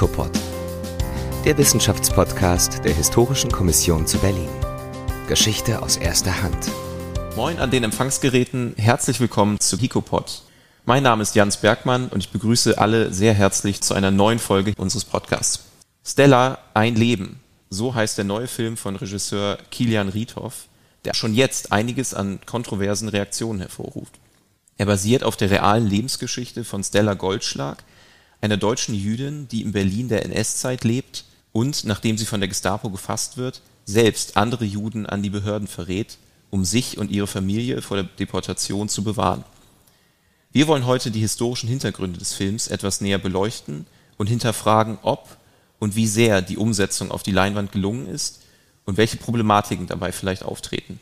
Kikopod, der Wissenschaftspodcast der Historischen Kommission zu Berlin. Geschichte aus erster Hand. Moin an den Empfangsgeräten, herzlich willkommen zu Kikopod. Mein Name ist Jans Bergmann und ich begrüße alle sehr herzlich zu einer neuen Folge unseres Podcasts. Stella, ein Leben. So heißt der neue Film von Regisseur Kilian Riethoff, der schon jetzt einiges an kontroversen Reaktionen hervorruft. Er basiert auf der realen Lebensgeschichte von Stella Goldschlag, einer deutschen Jüdin, die in Berlin der NS-Zeit lebt und, nachdem sie von der Gestapo gefasst wird, selbst andere Juden an die Behörden verrät, um sich und ihre Familie vor der Deportation zu bewahren. Wir wollen heute die historischen Hintergründe des Films etwas näher beleuchten und hinterfragen, ob und wie sehr die Umsetzung auf die Leinwand gelungen ist und welche Problematiken dabei vielleicht auftreten.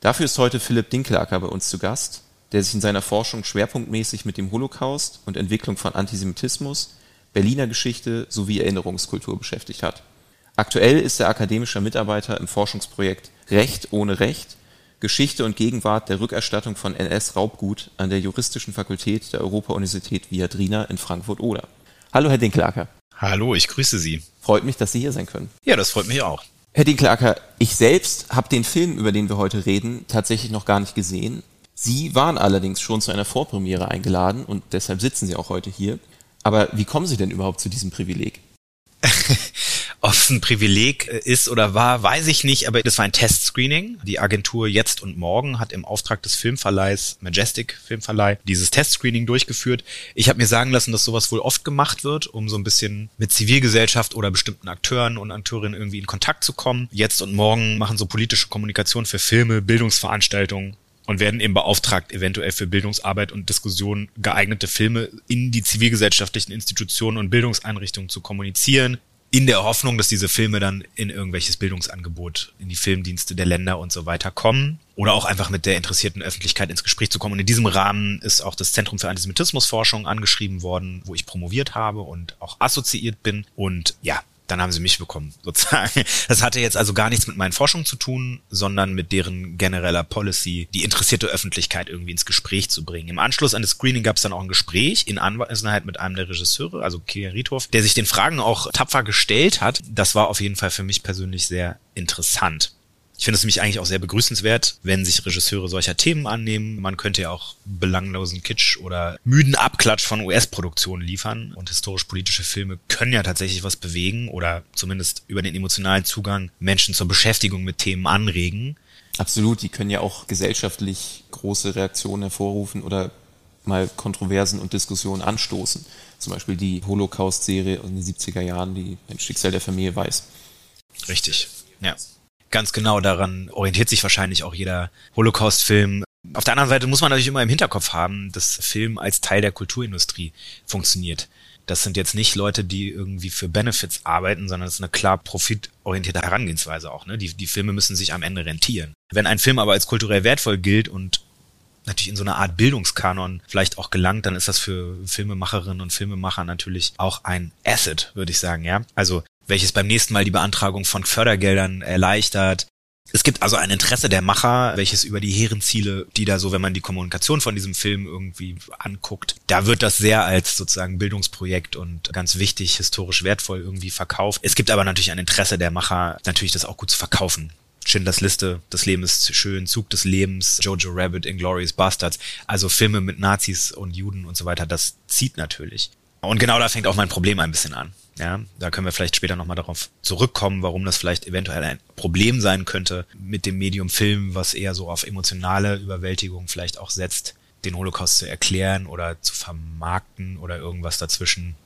Dafür ist heute Philipp Dinkelacker bei uns zu Gast der sich in seiner Forschung schwerpunktmäßig mit dem Holocaust und Entwicklung von Antisemitismus, Berliner Geschichte sowie Erinnerungskultur beschäftigt hat. Aktuell ist er akademischer Mitarbeiter im Forschungsprojekt Recht ohne Recht Geschichte und Gegenwart der Rückerstattung von NS-Raubgut an der Juristischen Fakultät der Europa-Universität Viadrina in Frankfurt-Oder. Hallo, Herr Dinkelacker. Hallo, ich grüße Sie. Freut mich, dass Sie hier sein können. Ja, das freut mich auch. Herr Dinkelacker, ich selbst habe den Film, über den wir heute reden, tatsächlich noch gar nicht gesehen Sie waren allerdings schon zu einer Vorpremiere eingeladen und deshalb sitzen Sie auch heute hier. Aber wie kommen Sie denn überhaupt zu diesem Privileg? Ob es ein Privileg äh, ist oder war, weiß ich nicht, aber das war ein Testscreening. Die Agentur Jetzt und Morgen hat im Auftrag des Filmverleihs, Majestic Filmverleih, dieses Testscreening durchgeführt. Ich habe mir sagen lassen, dass sowas wohl oft gemacht wird, um so ein bisschen mit Zivilgesellschaft oder bestimmten Akteuren und Akteurinnen irgendwie in Kontakt zu kommen. Jetzt und Morgen machen so politische Kommunikation für Filme, Bildungsveranstaltungen, und werden eben beauftragt, eventuell für Bildungsarbeit und Diskussion geeignete Filme in die zivilgesellschaftlichen Institutionen und Bildungseinrichtungen zu kommunizieren, in der Hoffnung, dass diese Filme dann in irgendwelches Bildungsangebot, in die Filmdienste der Länder und so weiter kommen oder auch einfach mit der interessierten Öffentlichkeit ins Gespräch zu kommen. Und in diesem Rahmen ist auch das Zentrum für Antisemitismusforschung angeschrieben worden, wo ich promoviert habe und auch assoziiert bin. Und ja, dann haben sie mich bekommen, sozusagen. Das hatte jetzt also gar nichts mit meinen Forschungen zu tun, sondern mit deren genereller Policy, die interessierte Öffentlichkeit irgendwie ins Gespräch zu bringen. Im Anschluss an das Screening gab es dann auch ein Gespräch in Anwesenheit mit einem der Regisseure, also Kilian Riethoff, der sich den Fragen auch tapfer gestellt hat. Das war auf jeden Fall für mich persönlich sehr interessant. Ich finde es nämlich eigentlich auch sehr begrüßenswert, wenn sich Regisseure solcher Themen annehmen. Man könnte ja auch belanglosen Kitsch oder müden Abklatsch von US-Produktionen liefern. Und historisch-politische Filme können ja tatsächlich was bewegen oder zumindest über den emotionalen Zugang Menschen zur Beschäftigung mit Themen anregen. Absolut, die können ja auch gesellschaftlich große Reaktionen hervorrufen oder mal Kontroversen und Diskussionen anstoßen. Zum Beispiel die Holocaust-Serie in den 70er Jahren, die ein Schicksal der Familie weiß. Richtig, ja. Ganz genau, daran orientiert sich wahrscheinlich auch jeder Holocaust-Film. Auf der anderen Seite muss man natürlich immer im Hinterkopf haben, dass Film als Teil der Kulturindustrie funktioniert. Das sind jetzt nicht Leute, die irgendwie für Benefits arbeiten, sondern es ist eine klar profitorientierte Herangehensweise auch. Ne? Die, die Filme müssen sich am Ende rentieren. Wenn ein Film aber als kulturell wertvoll gilt und natürlich in so einer Art Bildungskanon vielleicht auch gelangt, dann ist das für Filmemacherinnen und Filmemacher natürlich auch ein Asset, würde ich sagen, ja. Also welches beim nächsten Mal die Beantragung von Fördergeldern erleichtert. Es gibt also ein Interesse der Macher, welches über die hehren Ziele, die da so, wenn man die Kommunikation von diesem Film irgendwie anguckt, da wird das sehr als sozusagen Bildungsprojekt und ganz wichtig, historisch wertvoll irgendwie verkauft. Es gibt aber natürlich ein Interesse der Macher, natürlich das auch gut zu verkaufen. Schindlers Liste, Das Leben ist schön, Zug des Lebens, Jojo Rabbit, Inglourious Bastards, also Filme mit Nazis und Juden und so weiter, das zieht natürlich. Und genau da fängt auch mein Problem ein bisschen an. Ja, da können wir vielleicht später nochmal darauf zurückkommen, warum das vielleicht eventuell ein Problem sein könnte mit dem Medium Film, was eher so auf emotionale Überwältigung vielleicht auch setzt, den Holocaust zu erklären oder zu vermarkten oder irgendwas dazwischen.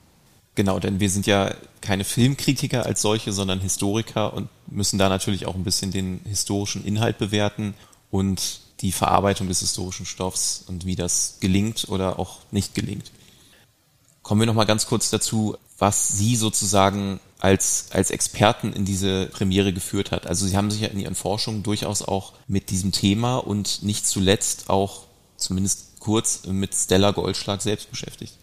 Genau, denn wir sind ja keine Filmkritiker als solche, sondern Historiker und müssen da natürlich auch ein bisschen den historischen Inhalt bewerten und die Verarbeitung des historischen Stoffs und wie das gelingt oder auch nicht gelingt. Kommen wir noch mal ganz kurz dazu, was Sie sozusagen als, als Experten in diese Premiere geführt hat. Also Sie haben sich ja in Ihren Forschungen durchaus auch mit diesem Thema und nicht zuletzt auch zumindest kurz mit Stella Goldschlag selbst beschäftigt.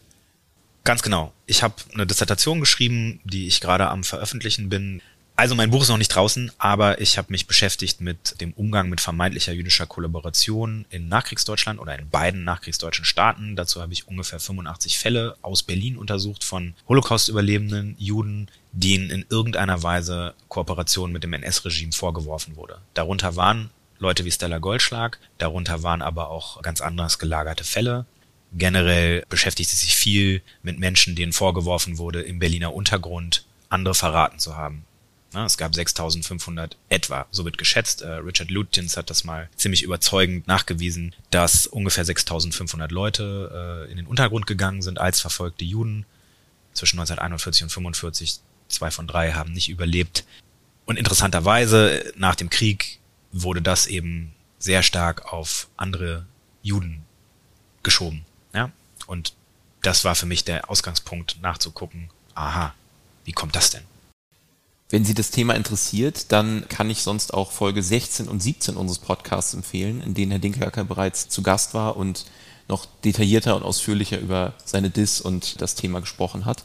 Ganz genau. Ich habe eine Dissertation geschrieben, die ich gerade am Veröffentlichen bin. Also mein Buch ist noch nicht draußen, aber ich habe mich beschäftigt mit dem Umgang mit vermeintlicher jüdischer Kollaboration in Nachkriegsdeutschland oder in beiden nachkriegsdeutschen Staaten. Dazu habe ich ungefähr 85 Fälle aus Berlin untersucht von Holocaust-Überlebenden Juden, denen in irgendeiner Weise Kooperation mit dem NS-Regime vorgeworfen wurde. Darunter waren Leute wie Stella Goldschlag, darunter waren aber auch ganz anders gelagerte Fälle. Generell beschäftigt sie sich viel mit Menschen, denen vorgeworfen wurde, im Berliner Untergrund andere verraten zu haben. Es gab 6500 etwa, so wird geschätzt. Äh, Richard Lutjens hat das mal ziemlich überzeugend nachgewiesen, dass ungefähr 6500 Leute äh, in den Untergrund gegangen sind als verfolgte Juden zwischen 1941 und 45. Zwei von drei haben nicht überlebt. Und interessanterweise, nach dem Krieg wurde das eben sehr stark auf andere Juden geschoben. Ja? Und das war für mich der Ausgangspunkt, nachzugucken, aha, wie kommt das denn? Wenn Sie das Thema interessiert, dann kann ich sonst auch Folge 16 und 17 unseres Podcasts empfehlen, in denen Herr Dinkelhacker bereits zu Gast war und noch detaillierter und ausführlicher über seine Dis und das Thema gesprochen hat.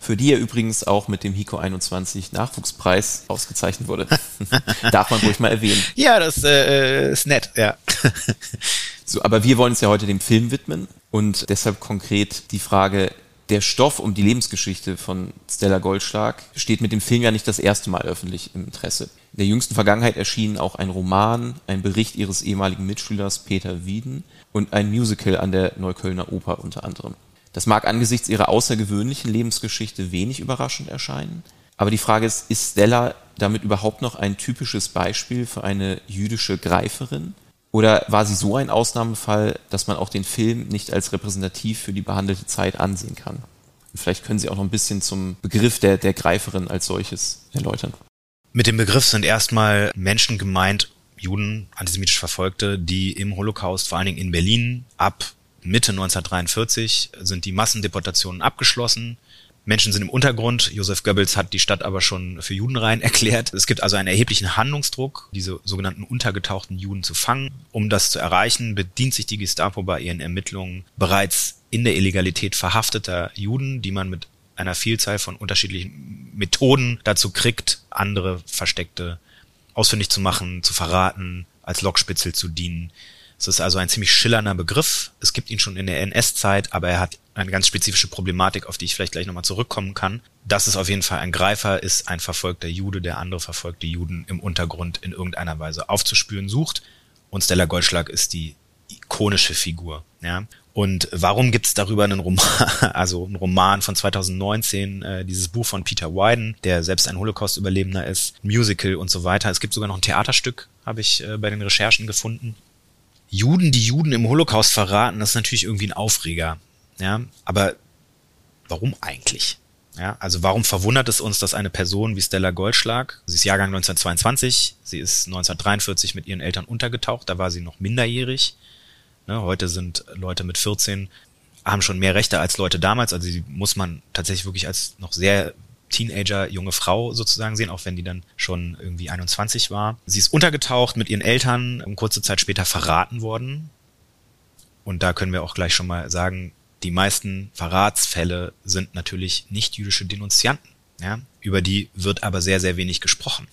Für die er übrigens auch mit dem HICO 21 Nachwuchspreis ausgezeichnet wurde. Darf man ruhig mal erwähnen. Ja, das äh, ist nett, ja. so, aber wir wollen uns ja heute dem Film widmen und deshalb konkret die Frage, der Stoff um die Lebensgeschichte von Stella Goldschlag steht mit dem Film ja nicht das erste Mal öffentlich im Interesse. In der jüngsten Vergangenheit erschienen auch ein Roman, ein Bericht ihres ehemaligen Mitschülers Peter Wieden und ein Musical an der Neuköllner Oper unter anderem. Das mag angesichts ihrer außergewöhnlichen Lebensgeschichte wenig überraschend erscheinen, aber die Frage ist, ist Stella damit überhaupt noch ein typisches Beispiel für eine jüdische Greiferin? Oder war sie so ein Ausnahmefall, dass man auch den Film nicht als repräsentativ für die behandelte Zeit ansehen kann? Und vielleicht können Sie auch noch ein bisschen zum Begriff der, der Greiferin als solches erläutern. Mit dem Begriff sind erstmal Menschen gemeint, Juden, antisemitisch Verfolgte, die im Holocaust, vor allen Dingen in Berlin, ab Mitte 1943 sind die Massendeportationen abgeschlossen. Menschen sind im Untergrund. Josef Goebbels hat die Stadt aber schon für Judenrein erklärt. Es gibt also einen erheblichen Handlungsdruck, diese sogenannten untergetauchten Juden zu fangen. Um das zu erreichen, bedient sich die Gestapo bei ihren Ermittlungen bereits in der Illegalität verhafteter Juden, die man mit einer Vielzahl von unterschiedlichen Methoden dazu kriegt, andere Versteckte ausfindig zu machen, zu verraten, als Lockspitzel zu dienen. Es ist also ein ziemlich schillernder Begriff. Es gibt ihn schon in der NS-Zeit, aber er hat eine ganz spezifische Problematik, auf die ich vielleicht gleich nochmal zurückkommen kann. Das ist auf jeden Fall ein Greifer, ist ein verfolgter Jude, der andere verfolgte Juden im Untergrund in irgendeiner Weise aufzuspüren sucht. Und Stella Goldschlag ist die ikonische Figur. Ja? Und warum gibt's darüber einen Roman, also einen Roman von 2019, äh, dieses Buch von Peter Wyden, der selbst ein Holocaust-Überlebender ist, Musical und so weiter. Es gibt sogar noch ein Theaterstück, habe ich äh, bei den Recherchen gefunden. Juden, die Juden im Holocaust verraten, das ist natürlich irgendwie ein Aufreger. Ja, aber warum eigentlich? Ja, also warum verwundert es uns, dass eine Person wie Stella Goldschlag, sie ist Jahrgang 1922, sie ist 1943 mit ihren Eltern untergetaucht, da war sie noch minderjährig. Ne, heute sind Leute mit 14 haben schon mehr Rechte als Leute damals, also sie muss man tatsächlich wirklich als noch sehr Teenager, junge Frau sozusagen sehen, auch wenn die dann schon irgendwie 21 war. Sie ist untergetaucht mit ihren Eltern, kurze Zeit später verraten worden. Und da können wir auch gleich schon mal sagen, die meisten Verratsfälle sind natürlich nicht jüdische Denunzianten. Ja? Über die wird aber sehr, sehr wenig gesprochen.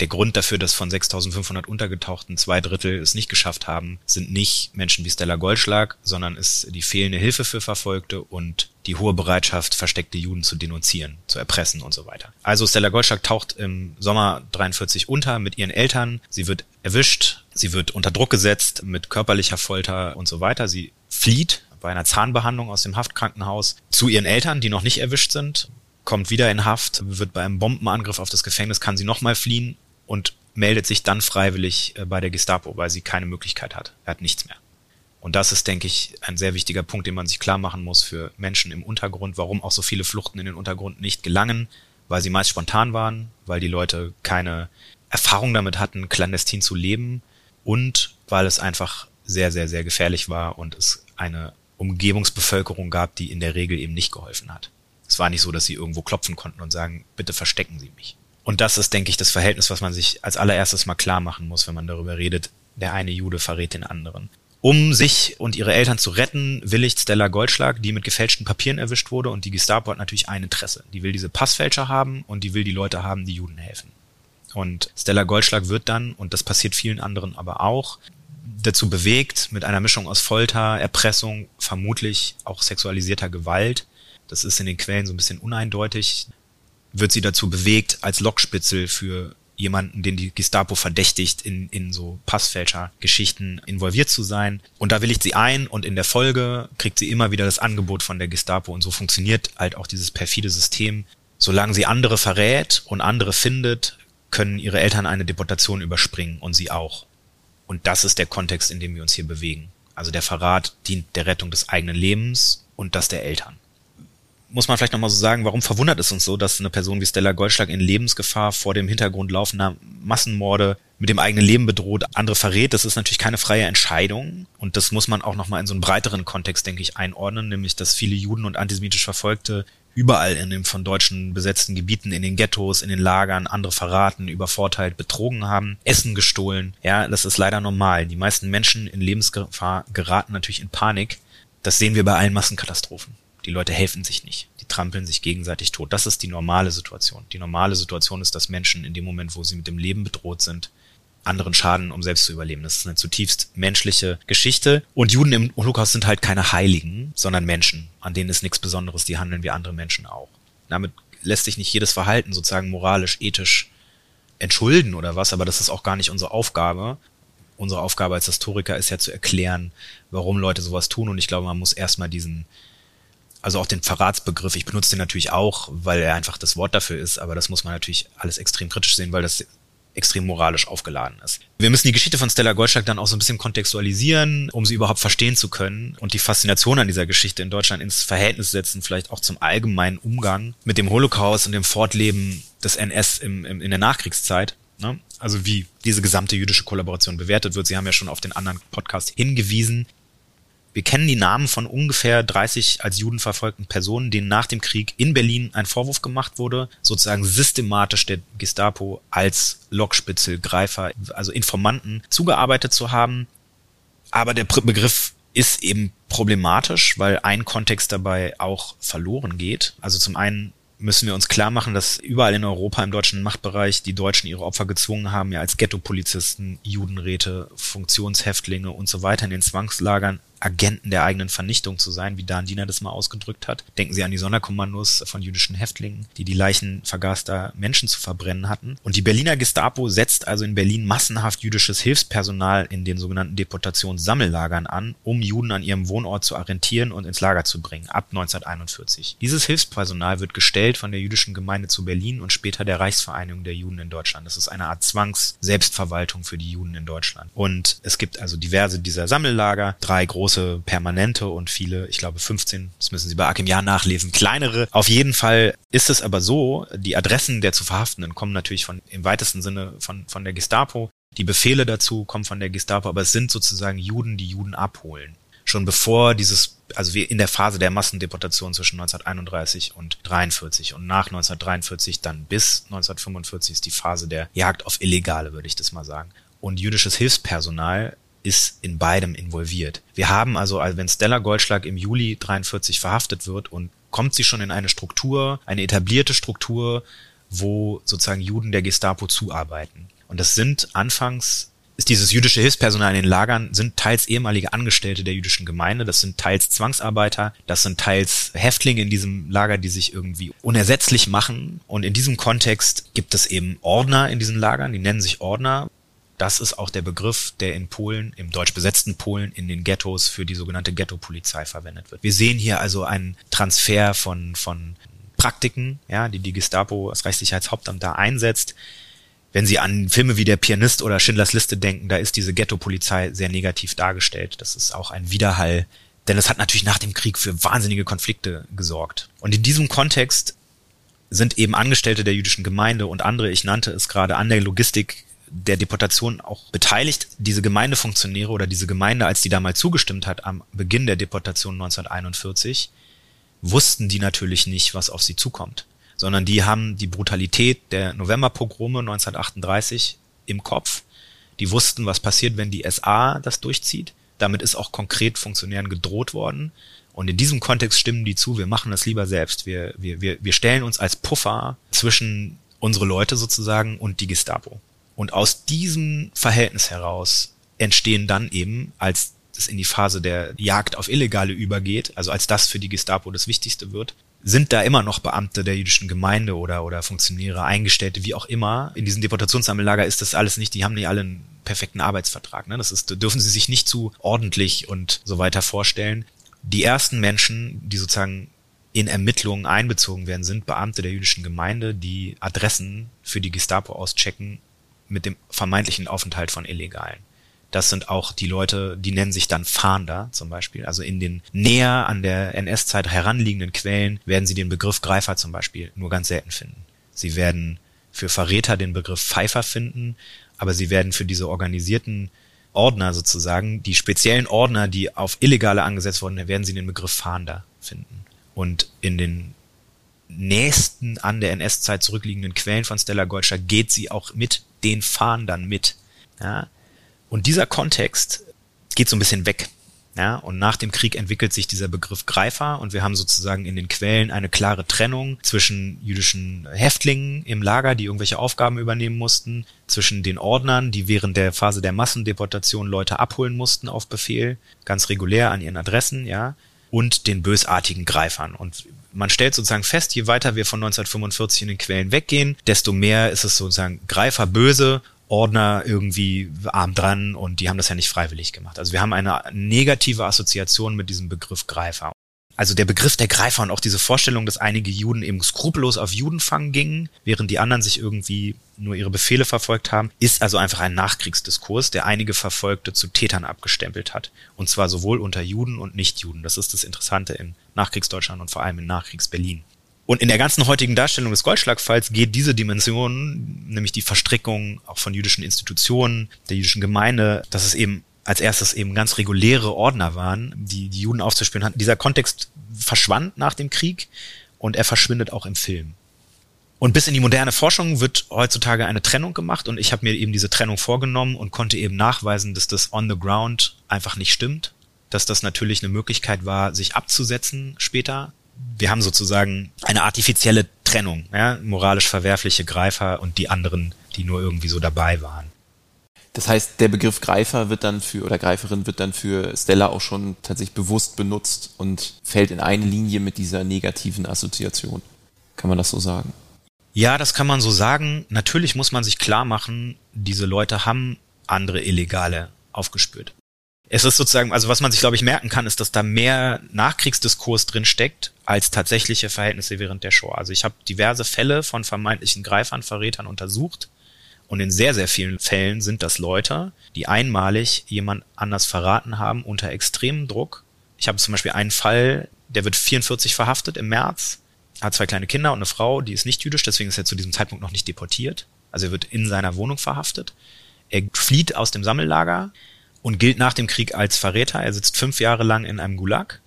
Der Grund dafür, dass von 6500 Untergetauchten zwei Drittel es nicht geschafft haben, sind nicht Menschen wie Stella Goldschlag, sondern ist die fehlende Hilfe für Verfolgte und die hohe Bereitschaft, versteckte Juden zu denunzieren, zu erpressen und so weiter. Also Stella Goldschlag taucht im Sommer 43 unter mit ihren Eltern. Sie wird erwischt, sie wird unter Druck gesetzt mit körperlicher Folter und so weiter. Sie flieht bei einer Zahnbehandlung aus dem Haftkrankenhaus zu ihren Eltern, die noch nicht erwischt sind, kommt wieder in Haft, wird bei einem Bombenangriff auf das Gefängnis, kann sie nochmal fliehen und meldet sich dann freiwillig äh, bei der Gestapo, weil sie keine Möglichkeit hat. Er hat nichts mehr. Und das ist, denke ich, ein sehr wichtiger Punkt, den man sich klar machen muss für Menschen im Untergrund, warum auch so viele Fluchten in den Untergrund nicht gelangen, weil sie meist spontan waren, weil die Leute keine Erfahrung damit hatten, clandestin zu leben und weil es einfach sehr, sehr, sehr gefährlich war und es eine Umgebungsbevölkerung gab, die in der Regel eben nicht geholfen hat. Es war nicht so, dass sie irgendwo klopfen konnten und sagen, bitte verstecken Sie mich. Und das ist, denke ich, das Verhältnis, was man sich als allererstes mal klar machen muss, wenn man darüber redet, der eine Jude verrät den anderen. Um sich und ihre Eltern zu retten, willigt Stella Goldschlag, die mit gefälschten Papieren erwischt wurde. Und die Gestapo hat natürlich ein Interesse. Die will diese Passfälscher haben und die will die Leute haben, die Juden helfen. Und Stella Goldschlag wird dann, und das passiert vielen anderen aber auch, dazu bewegt, mit einer Mischung aus Folter, Erpressung, vermutlich auch sexualisierter Gewalt, das ist in den Quellen so ein bisschen uneindeutig, wird sie dazu bewegt, als Lockspitzel für jemanden, den die Gestapo verdächtigt, in, in so Passfälscher-Geschichten involviert zu sein. Und da willigt sie ein und in der Folge kriegt sie immer wieder das Angebot von der Gestapo und so funktioniert halt auch dieses perfide System. Solange sie andere verrät und andere findet, können ihre Eltern eine Deportation überspringen und sie auch. Und das ist der Kontext, in dem wir uns hier bewegen. Also der Verrat dient der Rettung des eigenen Lebens und das der Eltern muss man vielleicht nochmal so sagen, warum verwundert es uns so, dass eine Person wie Stella Goldschlag in Lebensgefahr vor dem Hintergrund laufender Massenmorde mit dem eigenen Leben bedroht, andere verrät. Das ist natürlich keine freie Entscheidung. Und das muss man auch nochmal in so einen breiteren Kontext, denke ich, einordnen, nämlich, dass viele Juden und antisemitisch Verfolgte überall in den von Deutschen besetzten Gebieten, in den Ghettos, in den Lagern, andere verraten, übervorteilt, betrogen haben, Essen gestohlen. Ja, das ist leider normal. Die meisten Menschen in Lebensgefahr geraten natürlich in Panik. Das sehen wir bei allen Massenkatastrophen. Die Leute helfen sich nicht. Die trampeln sich gegenseitig tot. Das ist die normale Situation. Die normale Situation ist, dass Menschen in dem Moment, wo sie mit dem Leben bedroht sind, anderen Schaden, um selbst zu überleben. Das ist eine zutiefst menschliche Geschichte. Und Juden im Holocaust sind halt keine Heiligen, sondern Menschen. An denen ist nichts Besonderes. Die handeln wie andere Menschen auch. Damit lässt sich nicht jedes Verhalten sozusagen moralisch, ethisch entschulden oder was, aber das ist auch gar nicht unsere Aufgabe. Unsere Aufgabe als Historiker ist ja zu erklären, warum Leute sowas tun. Und ich glaube, man muss erstmal diesen, also auch den Verratsbegriff, ich benutze den natürlich auch, weil er einfach das Wort dafür ist, aber das muss man natürlich alles extrem kritisch sehen, weil das extrem moralisch aufgeladen ist. Wir müssen die Geschichte von Stella Goldschlag dann auch so ein bisschen kontextualisieren, um sie überhaupt verstehen zu können und die Faszination an dieser Geschichte in Deutschland ins Verhältnis setzen, vielleicht auch zum allgemeinen Umgang mit dem Holocaust und dem Fortleben des NS im, im, in der Nachkriegszeit. Ne? Also wie diese gesamte jüdische Kollaboration bewertet wird. Sie haben ja schon auf den anderen Podcast hingewiesen. Wir kennen die Namen von ungefähr 30 als Juden verfolgten Personen, denen nach dem Krieg in Berlin ein Vorwurf gemacht wurde, sozusagen systematisch der Gestapo als Lockspitzel, Greifer, also Informanten zugearbeitet zu haben. Aber der Begriff ist eben problematisch, weil ein Kontext dabei auch verloren geht. Also zum einen müssen wir uns klar machen, dass überall in Europa im deutschen Machtbereich die Deutschen ihre Opfer gezwungen haben, ja als Ghetto-Polizisten, Judenräte, Funktionshäftlinge und so weiter in den Zwangslagern Agenten der eigenen Vernichtung zu sein, wie Dan Diener das mal ausgedrückt hat. Denken Sie an die Sonderkommandos von jüdischen Häftlingen, die die Leichen vergaßter Menschen zu verbrennen hatten. Und die Berliner Gestapo setzt also in Berlin massenhaft jüdisches Hilfspersonal in den sogenannten Deportationssammellagern an, um Juden an ihrem Wohnort zu arrentieren und ins Lager zu bringen, ab 1941. Dieses Hilfspersonal wird gestellt von der jüdischen Gemeinde zu Berlin und später der Reichsvereinigung der Juden in Deutschland. Das ist eine Art Zwangs-Selbstverwaltung für die Juden in Deutschland. Und es gibt also diverse dieser Sammellager, drei große große permanente und viele, ich glaube 15, das müssen Sie bei Akim Jahr nachlesen, kleinere. Auf jeden Fall ist es aber so, die Adressen der zu Verhaftenden kommen natürlich von im weitesten Sinne von, von der Gestapo. Die Befehle dazu kommen von der Gestapo, aber es sind sozusagen Juden, die Juden abholen. Schon bevor dieses, also wir in der Phase der Massendeportation zwischen 1931 und 43 und nach 1943 dann bis 1945 ist die Phase der Jagd auf Illegale, würde ich das mal sagen. Und jüdisches Hilfspersonal ist in beidem involviert. Wir haben also, also wenn Stella Goldschlag im Juli 43 verhaftet wird und kommt sie schon in eine Struktur, eine etablierte Struktur, wo sozusagen Juden der Gestapo zuarbeiten. Und das sind anfangs ist dieses jüdische Hilfspersonal in den Lagern, sind teils ehemalige Angestellte der jüdischen Gemeinde, das sind teils Zwangsarbeiter, das sind teils Häftlinge in diesem Lager, die sich irgendwie unersetzlich machen. Und in diesem Kontext gibt es eben Ordner in diesen Lagern, die nennen sich Ordner, das ist auch der Begriff, der in Polen, im deutsch besetzten Polen, in den Ghettos für die sogenannte Ghetto-Polizei verwendet wird. Wir sehen hier also einen Transfer von, von Praktiken, ja, die die Gestapo als Reichssicherheitshauptamt da einsetzt. Wenn Sie an Filme wie Der Pianist oder Schindlers Liste denken, da ist diese Ghetto-Polizei sehr negativ dargestellt. Das ist auch ein Widerhall, denn es hat natürlich nach dem Krieg für wahnsinnige Konflikte gesorgt. Und in diesem Kontext sind eben Angestellte der jüdischen Gemeinde und andere, ich nannte es gerade, an der Logistik der Deportation auch beteiligt. Diese Gemeindefunktionäre oder diese Gemeinde, als die da mal zugestimmt hat am Beginn der Deportation 1941, wussten die natürlich nicht, was auf sie zukommt, sondern die haben die Brutalität der Novemberpogrome 1938 im Kopf. Die wussten, was passiert, wenn die SA das durchzieht, Damit ist auch konkret Funktionären gedroht worden. Und in diesem Kontext stimmen die zu, wir machen das lieber selbst. Wir, wir, wir, wir stellen uns als Puffer zwischen unsere Leute sozusagen und die Gestapo. Und aus diesem Verhältnis heraus entstehen dann eben, als es in die Phase der Jagd auf Illegale übergeht, also als das für die Gestapo das Wichtigste wird, sind da immer noch Beamte der jüdischen Gemeinde oder, oder Funktionäre, Eingestellte, wie auch immer. In diesen Deportationssammellager ist das alles nicht, die haben nicht alle einen perfekten Arbeitsvertrag. Ne? Das ist, dürfen sie sich nicht zu ordentlich und so weiter vorstellen. Die ersten Menschen, die sozusagen in Ermittlungen einbezogen werden, sind Beamte der jüdischen Gemeinde, die Adressen für die Gestapo auschecken mit dem vermeintlichen Aufenthalt von Illegalen. Das sind auch die Leute, die nennen sich dann Fahnder zum Beispiel. Also in den näher an der NS-Zeit heranliegenden Quellen werden sie den Begriff Greifer zum Beispiel nur ganz selten finden. Sie werden für Verräter den Begriff Pfeifer finden, aber sie werden für diese organisierten Ordner sozusagen, die speziellen Ordner, die auf Illegale angesetzt wurden, werden sie den Begriff Fahnder finden. Und in den nächsten an der NS-Zeit zurückliegenden Quellen von Stella Goldscher geht sie auch mit den Fahndern mit. Ja? Und dieser Kontext geht so ein bisschen weg. Ja, und nach dem Krieg entwickelt sich dieser Begriff Greifer und wir haben sozusagen in den Quellen eine klare Trennung zwischen jüdischen Häftlingen im Lager, die irgendwelche Aufgaben übernehmen mussten, zwischen den Ordnern, die während der Phase der Massendeportation Leute abholen mussten auf Befehl, ganz regulär an ihren Adressen, ja, und den bösartigen Greifern. Und man stellt sozusagen fest, je weiter wir von 1945 in den Quellen weggehen, desto mehr ist es sozusagen Greifer böse Ordner irgendwie arm dran und die haben das ja nicht freiwillig gemacht. Also wir haben eine negative Assoziation mit diesem Begriff Greifer. Also der Begriff der Greifer und auch diese Vorstellung, dass einige Juden eben skrupellos auf Judenfang gingen, während die anderen sich irgendwie nur ihre Befehle verfolgt haben, ist also einfach ein Nachkriegsdiskurs, der einige Verfolgte zu Tätern abgestempelt hat. Und zwar sowohl unter Juden und Nichtjuden. Das ist das Interessante in Nachkriegsdeutschland und vor allem in Nachkriegsberlin. Und in der ganzen heutigen Darstellung des Goldschlagfalls geht diese Dimension, nämlich die Verstrickung auch von jüdischen Institutionen, der jüdischen Gemeinde, dass es eben als erstes eben ganz reguläre Ordner waren, die die Juden aufzuspüren hatten. Dieser Kontext verschwand nach dem Krieg und er verschwindet auch im Film. Und bis in die moderne Forschung wird heutzutage eine Trennung gemacht und ich habe mir eben diese Trennung vorgenommen und konnte eben nachweisen, dass das on the ground einfach nicht stimmt, dass das natürlich eine Möglichkeit war, sich abzusetzen später, wir haben sozusagen eine artifizielle Trennung, ja, moralisch verwerfliche Greifer und die anderen, die nur irgendwie so dabei waren. Das heißt, der Begriff Greifer wird dann für oder Greiferin wird dann für Stella auch schon tatsächlich bewusst benutzt und fällt in eine Linie mit dieser negativen Assoziation. Kann man das so sagen? Ja, das kann man so sagen. Natürlich muss man sich klar machen, diese Leute haben andere Illegale aufgespürt es ist sozusagen, also was man sich, glaube ich, merken kann, ist, dass da mehr Nachkriegsdiskurs drin steckt als tatsächliche Verhältnisse während der Show. Also ich habe diverse Fälle von vermeintlichen Greifern, Verrätern untersucht und in sehr, sehr vielen Fällen sind das Leute, die einmalig jemand anders verraten haben unter extremem Druck. Ich habe zum Beispiel einen Fall, der wird 44 verhaftet im März, hat zwei kleine Kinder und eine Frau, die ist nicht jüdisch, deswegen ist er zu diesem Zeitpunkt noch nicht deportiert. Also er wird in seiner Wohnung verhaftet. Er flieht aus dem Sammellager, und gilt nach dem Krieg als Verräter. Er sitzt fünf Jahre lang in einem Gulag.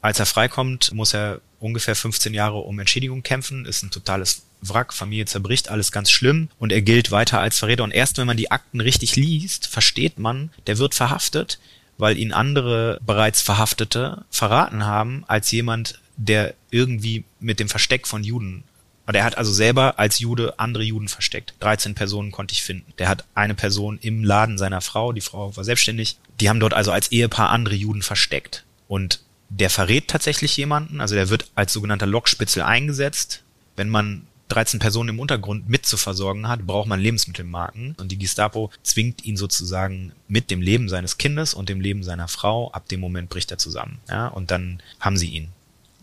Als er freikommt, muss er ungefähr 15 Jahre um Entschädigung kämpfen, ist ein totales Wrack, Familie zerbricht, alles ganz schlimm und er gilt weiter als Verräter. Und erst wenn man die Akten richtig liest, versteht man, der wird verhaftet, weil ihn andere bereits Verhaftete verraten haben als jemand, der irgendwie mit dem Versteck von Juden und er hat also selber als Jude andere Juden versteckt. 13 Personen konnte ich finden. Der hat eine Person im Laden seiner Frau, die Frau war selbstständig, die haben dort also als Ehepaar andere Juden versteckt. Und der verrät tatsächlich jemanden, also der wird als sogenannter Lockspitzel eingesetzt. Wenn man 13 Personen im Untergrund mit zu versorgen hat, braucht man Lebensmittelmarken. Und die Gestapo zwingt ihn sozusagen mit dem Leben seines Kindes und dem Leben seiner Frau. Ab dem Moment bricht er zusammen. Ja, und dann haben sie ihn.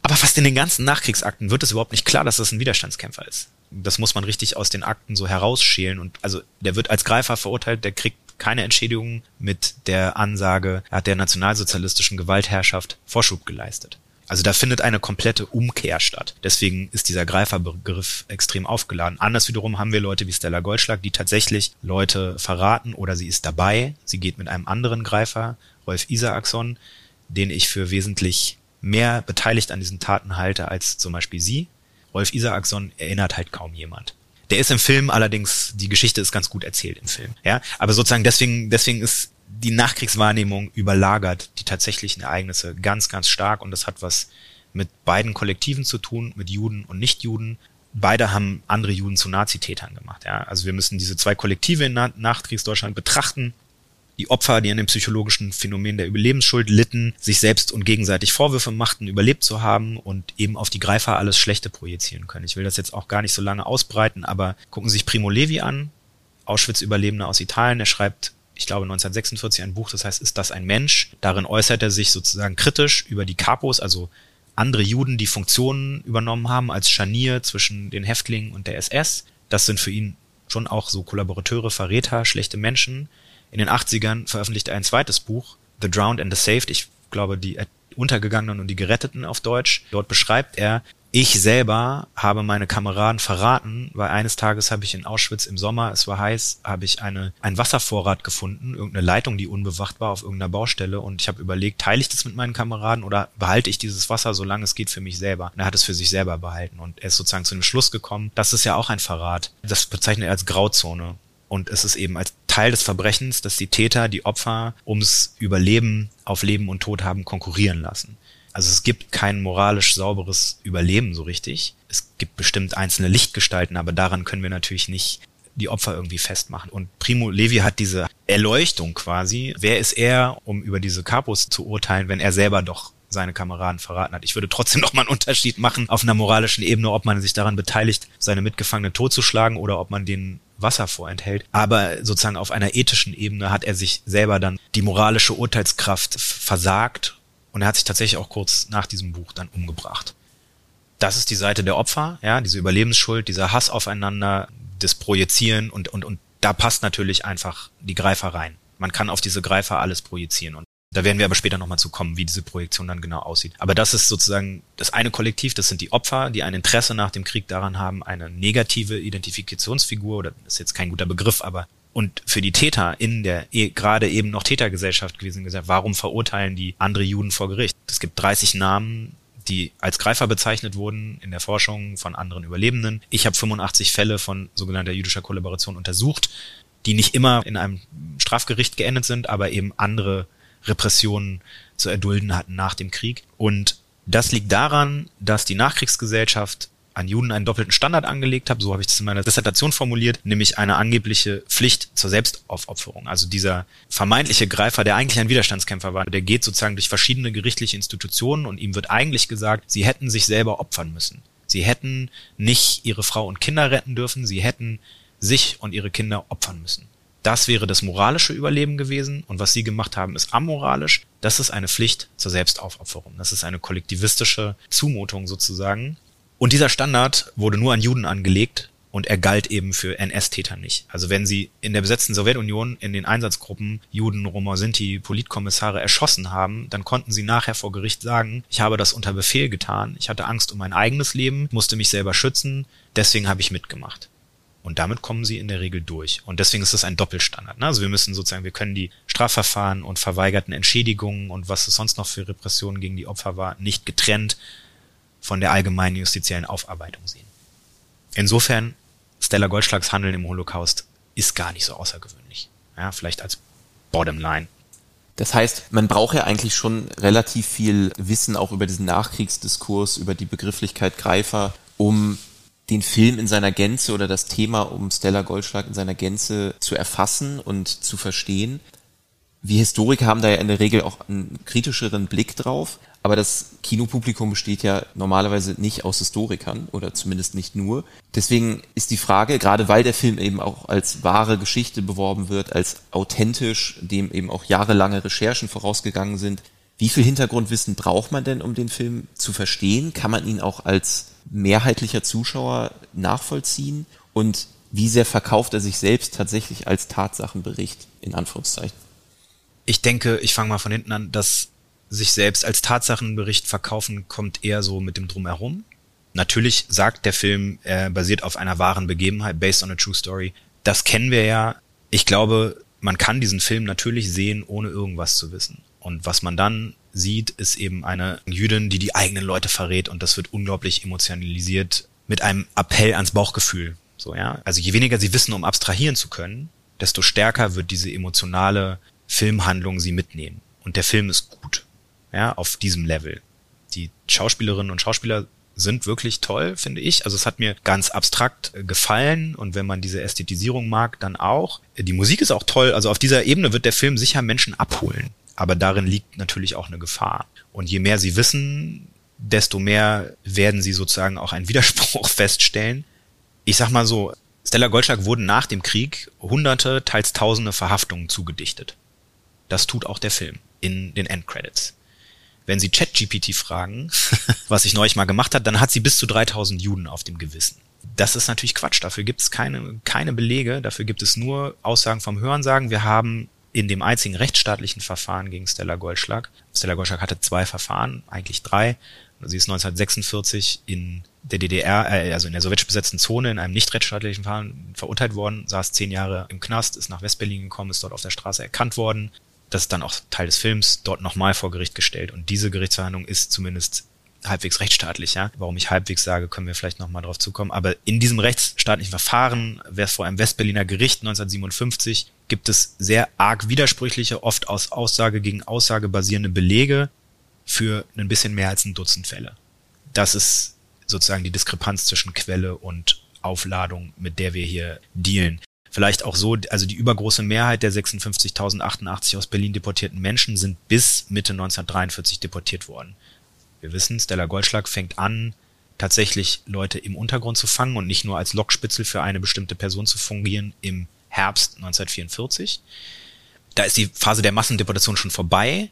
Aber fast in den ganzen Nachkriegsakten wird es überhaupt nicht klar, dass das ein Widerstandskämpfer ist. Das muss man richtig aus den Akten so herausschälen. Und also der wird als Greifer verurteilt, der kriegt keine Entschädigung mit der Ansage, er hat der nationalsozialistischen Gewaltherrschaft Vorschub geleistet. Also da findet eine komplette Umkehr statt. Deswegen ist dieser Greiferbegriff extrem aufgeladen. Anders wiederum haben wir Leute wie Stella Goldschlag, die tatsächlich Leute verraten oder sie ist dabei. Sie geht mit einem anderen Greifer, Rolf Isaacson, den ich für wesentlich mehr beteiligt an diesen Taten halte als zum Beispiel sie. Rolf Isaacson erinnert halt kaum jemand. Der ist im Film allerdings, die Geschichte ist ganz gut erzählt im Film. Ja, aber sozusagen deswegen, deswegen ist die Nachkriegswahrnehmung überlagert die tatsächlichen Ereignisse ganz, ganz stark und das hat was mit beiden Kollektiven zu tun, mit Juden und Nichtjuden. Beide haben andere Juden zu Nazitätern gemacht. Ja? Also wir müssen diese zwei Kollektive in Nachkriegsdeutschland betrachten. Die Opfer, die an dem psychologischen Phänomen der Überlebensschuld litten, sich selbst und gegenseitig Vorwürfe machten, überlebt zu haben und eben auf die Greifer alles Schlechte projizieren können. Ich will das jetzt auch gar nicht so lange ausbreiten, aber gucken Sie sich Primo Levi an, Auschwitz-Überlebender aus Italien. Er schreibt ich glaube 1946 ein Buch, das heißt, ist das ein Mensch? Darin äußert er sich sozusagen kritisch über die Kapos, also andere Juden, die Funktionen übernommen haben als Scharnier zwischen den Häftlingen und der SS. Das sind für ihn schon auch so Kollaborateure, Verräter, schlechte Menschen. In den 80ern veröffentlichte er ein zweites Buch, The Drowned and the Saved. Ich glaube, die Untergegangenen und die Geretteten auf Deutsch. Dort beschreibt er, ich selber habe meine Kameraden verraten, weil eines Tages habe ich in Auschwitz im Sommer, es war heiß, habe ich eine, einen Wasservorrat gefunden, irgendeine Leitung, die unbewacht war auf irgendeiner Baustelle und ich habe überlegt, teile ich das mit meinen Kameraden oder behalte ich dieses Wasser, solange es geht für mich selber. Und er hat es für sich selber behalten und er ist sozusagen zu dem Schluss gekommen, das ist ja auch ein Verrat. Das bezeichnet er als Grauzone. Und es ist eben als Teil des Verbrechens, dass die Täter die Opfer ums Überleben auf Leben und Tod haben konkurrieren lassen. Also es gibt kein moralisch sauberes Überleben so richtig. Es gibt bestimmt einzelne Lichtgestalten, aber daran können wir natürlich nicht die Opfer irgendwie festmachen. Und Primo Levi hat diese Erleuchtung quasi. Wer ist er, um über diese Kapos zu urteilen, wenn er selber doch seine Kameraden verraten hat. Ich würde trotzdem noch mal einen Unterschied machen auf einer moralischen Ebene, ob man sich daran beteiligt, seine Mitgefangenen totzuschlagen oder ob man den Wasser vorenthält. Aber sozusagen auf einer ethischen Ebene hat er sich selber dann die moralische Urteilskraft versagt und er hat sich tatsächlich auch kurz nach diesem Buch dann umgebracht. Das ist die Seite der Opfer, ja, diese Überlebensschuld, dieser Hass aufeinander, das Projizieren und, und, und da passt natürlich einfach die Greifer rein. Man kann auf diese Greifer alles projizieren und da werden wir aber später nochmal zu kommen, wie diese Projektion dann genau aussieht. Aber das ist sozusagen das eine Kollektiv, das sind die Opfer, die ein Interesse nach dem Krieg daran haben, eine negative Identifikationsfigur, oder ist jetzt kein guter Begriff, aber und für die Täter in der eh, gerade eben noch Tätergesellschaft gewesen gesagt, warum verurteilen die andere Juden vor Gericht? Es gibt 30 Namen, die als Greifer bezeichnet wurden in der Forschung von anderen Überlebenden. Ich habe 85 Fälle von sogenannter jüdischer Kollaboration untersucht, die nicht immer in einem Strafgericht geendet sind, aber eben andere Repressionen zu erdulden hatten nach dem Krieg. Und das liegt daran, dass die Nachkriegsgesellschaft an Juden einen doppelten Standard angelegt habe, so habe ich das in meiner Dissertation formuliert, nämlich eine angebliche Pflicht zur Selbstaufopferung. Also dieser vermeintliche Greifer, der eigentlich ein Widerstandskämpfer war, der geht sozusagen durch verschiedene gerichtliche Institutionen und ihm wird eigentlich gesagt, sie hätten sich selber opfern müssen. Sie hätten nicht ihre Frau und Kinder retten dürfen, sie hätten sich und ihre Kinder opfern müssen. Das wäre das moralische Überleben gewesen und was sie gemacht haben, ist amoralisch. Das ist eine Pflicht zur Selbstaufopferung. Das ist eine kollektivistische Zumutung sozusagen. Und dieser Standard wurde nur an Juden angelegt und er galt eben für NS-Täter nicht. Also wenn sie in der besetzten Sowjetunion in den Einsatzgruppen Juden, Roma, Sinti, Politkommissare erschossen haben, dann konnten sie nachher vor Gericht sagen, ich habe das unter Befehl getan, ich hatte Angst um mein eigenes Leben, musste mich selber schützen, deswegen habe ich mitgemacht. Und damit kommen sie in der Regel durch. Und deswegen ist das ein Doppelstandard. Ne? Also wir müssen sozusagen, wir können die Strafverfahren und verweigerten Entschädigungen und was es sonst noch für Repressionen gegen die Opfer war, nicht getrennt von der allgemeinen justiziellen Aufarbeitung sehen. Insofern, Stella Goldschlags Handeln im Holocaust ist gar nicht so außergewöhnlich. Ja, vielleicht als Bottomline. Das heißt, man braucht ja eigentlich schon relativ viel Wissen auch über diesen Nachkriegsdiskurs, über die Begrifflichkeit Greifer, um den Film in seiner Gänze oder das Thema um Stella Goldschlag in seiner Gänze zu erfassen und zu verstehen. Wir Historiker haben da ja in der Regel auch einen kritischeren Blick drauf. Aber das Kinopublikum besteht ja normalerweise nicht aus Historikern oder zumindest nicht nur. Deswegen ist die Frage, gerade weil der Film eben auch als wahre Geschichte beworben wird, als authentisch, dem eben auch jahrelange Recherchen vorausgegangen sind, wie viel Hintergrundwissen braucht man denn, um den Film zu verstehen? Kann man ihn auch als mehrheitlicher Zuschauer nachvollziehen? Und wie sehr verkauft er sich selbst tatsächlich als Tatsachenbericht, in Anführungszeichen? Ich denke, ich fange mal von hinten an, dass sich selbst als Tatsachenbericht verkaufen, kommt eher so mit dem Drumherum. Natürlich sagt der Film, er basiert auf einer wahren Begebenheit, based on a true story. Das kennen wir ja. Ich glaube, man kann diesen Film natürlich sehen, ohne irgendwas zu wissen. Und was man dann sieht, ist eben eine Jüdin, die die eigenen Leute verrät und das wird unglaublich emotionalisiert mit einem Appell ans Bauchgefühl. So, ja. Also je weniger sie wissen, um abstrahieren zu können, desto stärker wird diese emotionale Filmhandlung sie mitnehmen. Und der Film ist gut. Ja, auf diesem Level. Die Schauspielerinnen und Schauspieler sind wirklich toll, finde ich. Also es hat mir ganz abstrakt äh, gefallen und wenn man diese Ästhetisierung mag, dann auch. Die Musik ist auch toll. Also auf dieser Ebene wird der Film sicher Menschen abholen. Aber darin liegt natürlich auch eine Gefahr. Und je mehr sie wissen, desto mehr werden sie sozusagen auch einen Widerspruch feststellen. Ich sag mal so, Stella Goldschlag wurden nach dem Krieg hunderte, teils tausende Verhaftungen zugedichtet. Das tut auch der Film in den Endcredits. Wenn Sie ChatGPT fragen, was ich neulich mal gemacht hat, dann hat sie bis zu 3000 Juden auf dem Gewissen. Das ist natürlich Quatsch. Dafür gibt es keine, keine Belege. Dafür gibt es nur Aussagen vom Hörensagen. Wir haben in dem einzigen rechtsstaatlichen Verfahren gegen Stella Goldschlag. Stella Goldschlag hatte zwei Verfahren, eigentlich drei. Sie ist 1946 in der DDR, äh, also in der sowjetisch besetzten Zone in einem nicht rechtsstaatlichen Verfahren verurteilt worden, saß zehn Jahre im Knast, ist nach Westberlin gekommen, ist dort auf der Straße erkannt worden. Das ist dann auch Teil des Films, dort nochmal vor Gericht gestellt. Und diese Gerichtsverhandlung ist zumindest halbwegs rechtsstaatlich, ja. Warum ich halbwegs sage, können wir vielleicht nochmal drauf zukommen. Aber in diesem rechtsstaatlichen Verfahren, vor einem Westberliner Gericht 1957, gibt es sehr arg widersprüchliche, oft aus Aussage gegen Aussage basierende Belege für ein bisschen mehr als ein Dutzend Fälle. Das ist sozusagen die Diskrepanz zwischen Quelle und Aufladung, mit der wir hier dealen. Vielleicht auch so, also die übergroße Mehrheit der 56.088 aus Berlin deportierten Menschen sind bis Mitte 1943 deportiert worden. Wir wissen, Stella Goldschlag fängt an, tatsächlich Leute im Untergrund zu fangen und nicht nur als Lockspitzel für eine bestimmte Person zu fungieren im Herbst 1944. Da ist die Phase der Massendeportation schon vorbei.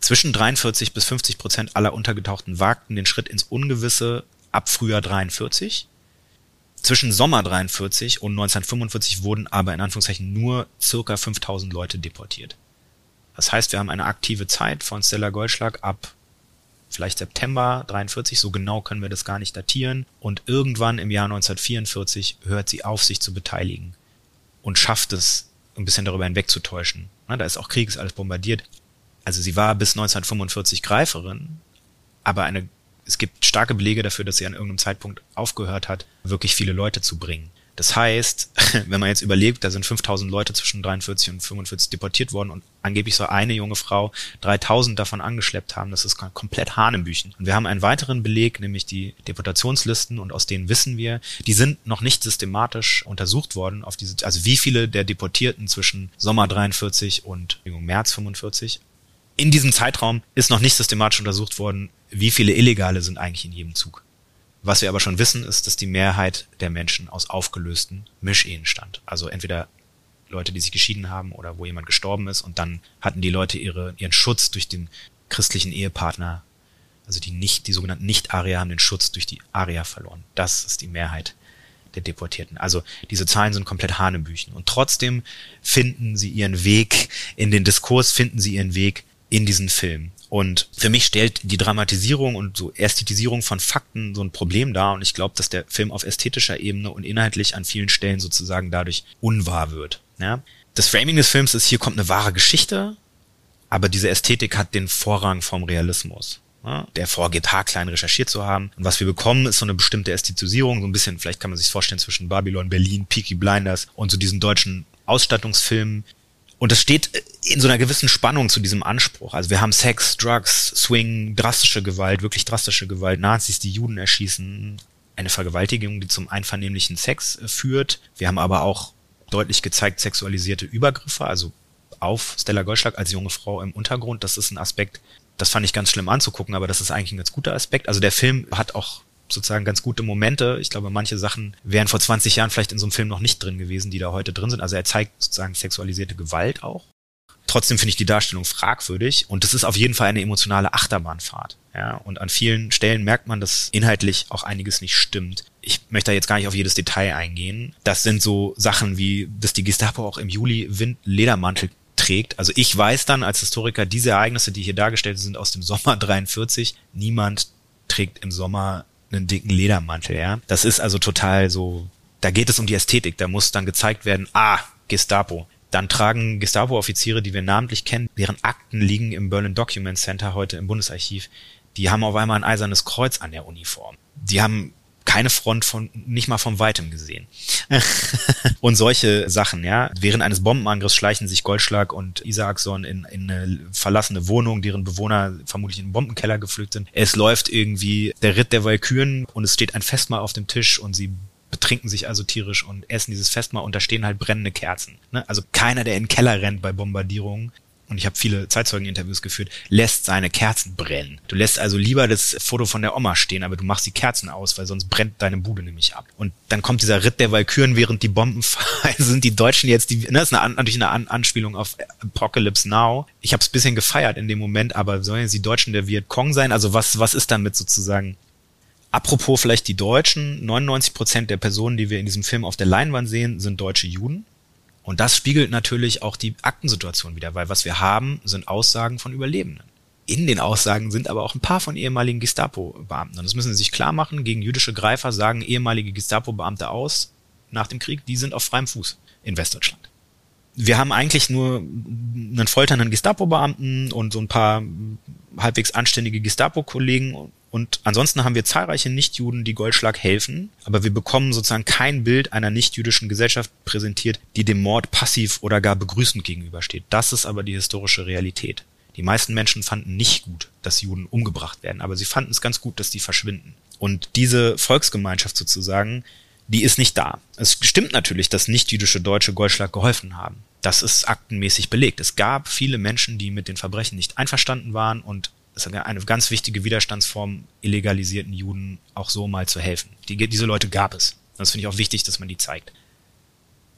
Zwischen 43 bis 50 Prozent aller Untergetauchten wagten den Schritt ins Ungewisse ab Frühjahr 43. Zwischen Sommer 43 und 1945 wurden aber in Anführungszeichen nur circa 5000 Leute deportiert. Das heißt, wir haben eine aktive Zeit von Stella Goldschlag ab vielleicht September 43, so genau können wir das gar nicht datieren. Und irgendwann im Jahr 1944 hört sie auf, sich zu beteiligen und schafft es, ein bisschen darüber hinwegzutäuschen. da ist auch Krieg, ist alles bombardiert. Also sie war bis 1945 Greiferin, aber eine, es gibt starke Belege dafür, dass sie an irgendeinem Zeitpunkt aufgehört hat, wirklich viele Leute zu bringen. Das heißt, wenn man jetzt überlegt, da sind 5000 Leute zwischen 43 und 45 deportiert worden und angeblich soll eine junge Frau 3000 davon angeschleppt haben, das ist komplett Hanebüchen. Und wir haben einen weiteren Beleg, nämlich die Deportationslisten und aus denen wissen wir, die sind noch nicht systematisch untersucht worden auf diese, also wie viele der Deportierten zwischen Sommer 43 und März 45 in diesem Zeitraum ist noch nicht systematisch untersucht worden, wie viele Illegale sind eigentlich in jedem Zug. Was wir aber schon wissen, ist, dass die Mehrheit der Menschen aus aufgelösten Mischehen stand. Also entweder Leute, die sich geschieden haben oder wo jemand gestorben ist und dann hatten die Leute ihre, ihren Schutz durch den christlichen Ehepartner, also die nicht, die sogenannten Nicht-Arier haben den Schutz durch die Arier verloren. Das ist die Mehrheit der Deportierten. Also diese Zahlen sind komplett Hanebüchen. Und trotzdem finden sie ihren Weg in den Diskurs, finden sie ihren Weg in diesen Film. Und für mich stellt die Dramatisierung und so Ästhetisierung von Fakten so ein Problem dar. Und ich glaube, dass der Film auf ästhetischer Ebene und inhaltlich an vielen Stellen sozusagen dadurch unwahr wird. Ja? Das Framing des Films ist, hier kommt eine wahre Geschichte, aber diese Ästhetik hat den Vorrang vom Realismus. Ja? Der vorgeht, haarklein recherchiert zu haben. Und was wir bekommen, ist so eine bestimmte Ästhetisierung, so ein bisschen, vielleicht kann man sich vorstellen, zwischen Babylon, Berlin, Peaky Blinders und so diesen deutschen Ausstattungsfilmen, und das steht in so einer gewissen Spannung zu diesem Anspruch. Also wir haben Sex, Drugs, Swing, drastische Gewalt, wirklich drastische Gewalt, Nazis, die Juden erschießen, eine Vergewaltigung, die zum einvernehmlichen Sex äh, führt. Wir haben aber auch deutlich gezeigt sexualisierte Übergriffe, also auf Stella Goldschlag als junge Frau im Untergrund. Das ist ein Aspekt, das fand ich ganz schlimm anzugucken, aber das ist eigentlich ein ganz guter Aspekt. Also der Film hat auch sozusagen ganz gute Momente. Ich glaube, manche Sachen wären vor 20 Jahren vielleicht in so einem Film noch nicht drin gewesen, die da heute drin sind. Also er zeigt sozusagen sexualisierte Gewalt auch. Trotzdem finde ich die Darstellung fragwürdig und das ist auf jeden Fall eine emotionale Achterbahnfahrt. Ja, und an vielen Stellen merkt man, dass inhaltlich auch einiges nicht stimmt. Ich möchte da jetzt gar nicht auf jedes Detail eingehen. Das sind so Sachen wie, dass die Gestapo auch im Juli Wind Ledermantel trägt. Also ich weiß dann als Historiker, diese Ereignisse, die hier dargestellt sind aus dem Sommer 43, niemand trägt im Sommer einen dicken Ledermantel, ja. Das ist also total so, da geht es um die Ästhetik, da muss dann gezeigt werden, ah, Gestapo. Dann tragen Gestapo-Offiziere, die wir namentlich kennen, deren Akten liegen im Berlin Document Center heute im Bundesarchiv, die haben auf einmal ein eisernes Kreuz an der Uniform. Die haben keine Front von, nicht mal von weitem gesehen. und solche Sachen, ja. Während eines Bombenangriffs schleichen sich Goldschlag und Isaacson in, in eine verlassene Wohnung, deren Bewohner vermutlich in den Bombenkeller geflügt sind. Es läuft irgendwie der Ritt der Walküren und es steht ein Festmahl auf dem Tisch und sie betrinken sich also tierisch und essen dieses Festmahl und da stehen halt brennende Kerzen. Ne? Also keiner, der in den Keller rennt bei Bombardierungen, und ich habe viele Zeitzeugeninterviews geführt, lässt seine Kerzen brennen. Du lässt also lieber das Foto von der Oma stehen, aber du machst die Kerzen aus, weil sonst brennt deine Bude nämlich ab. Und dann kommt dieser Ritt der Walküren, während die Bomben fallen, sind die Deutschen jetzt die, ne, das ist eine, natürlich eine An Anspielung auf Apocalypse Now. Ich habe es bisschen gefeiert in dem Moment, aber sollen jetzt die Deutschen der Vietcong sein? Also was, was ist damit sozusagen Apropos vielleicht die Deutschen, 99 Prozent der Personen, die wir in diesem Film auf der Leinwand sehen, sind deutsche Juden. Und das spiegelt natürlich auch die Aktensituation wieder, weil was wir haben, sind Aussagen von Überlebenden. In den Aussagen sind aber auch ein paar von ehemaligen Gestapo-Beamten. Und das müssen Sie sich klar machen. Gegen jüdische Greifer sagen ehemalige Gestapo-Beamte aus nach dem Krieg, die sind auf freiem Fuß in Westdeutschland. Wir haben eigentlich nur einen folternden Gestapo-Beamten und so ein paar halbwegs anständige Gestapo-Kollegen und ansonsten haben wir zahlreiche Nichtjuden, die Goldschlag helfen, aber wir bekommen sozusagen kein Bild einer nichtjüdischen Gesellschaft präsentiert, die dem Mord passiv oder gar begrüßend gegenübersteht. Das ist aber die historische Realität. Die meisten Menschen fanden nicht gut, dass Juden umgebracht werden, aber sie fanden es ganz gut, dass die verschwinden. Und diese Volksgemeinschaft sozusagen, die ist nicht da. Es stimmt natürlich, dass nichtjüdische Deutsche Goldschlag geholfen haben. Das ist aktenmäßig belegt. Es gab viele Menschen, die mit den Verbrechen nicht einverstanden waren und ist eine ganz wichtige Widerstandsform, illegalisierten Juden auch so mal zu helfen. Die, diese Leute gab es. Das finde ich auch wichtig, dass man die zeigt.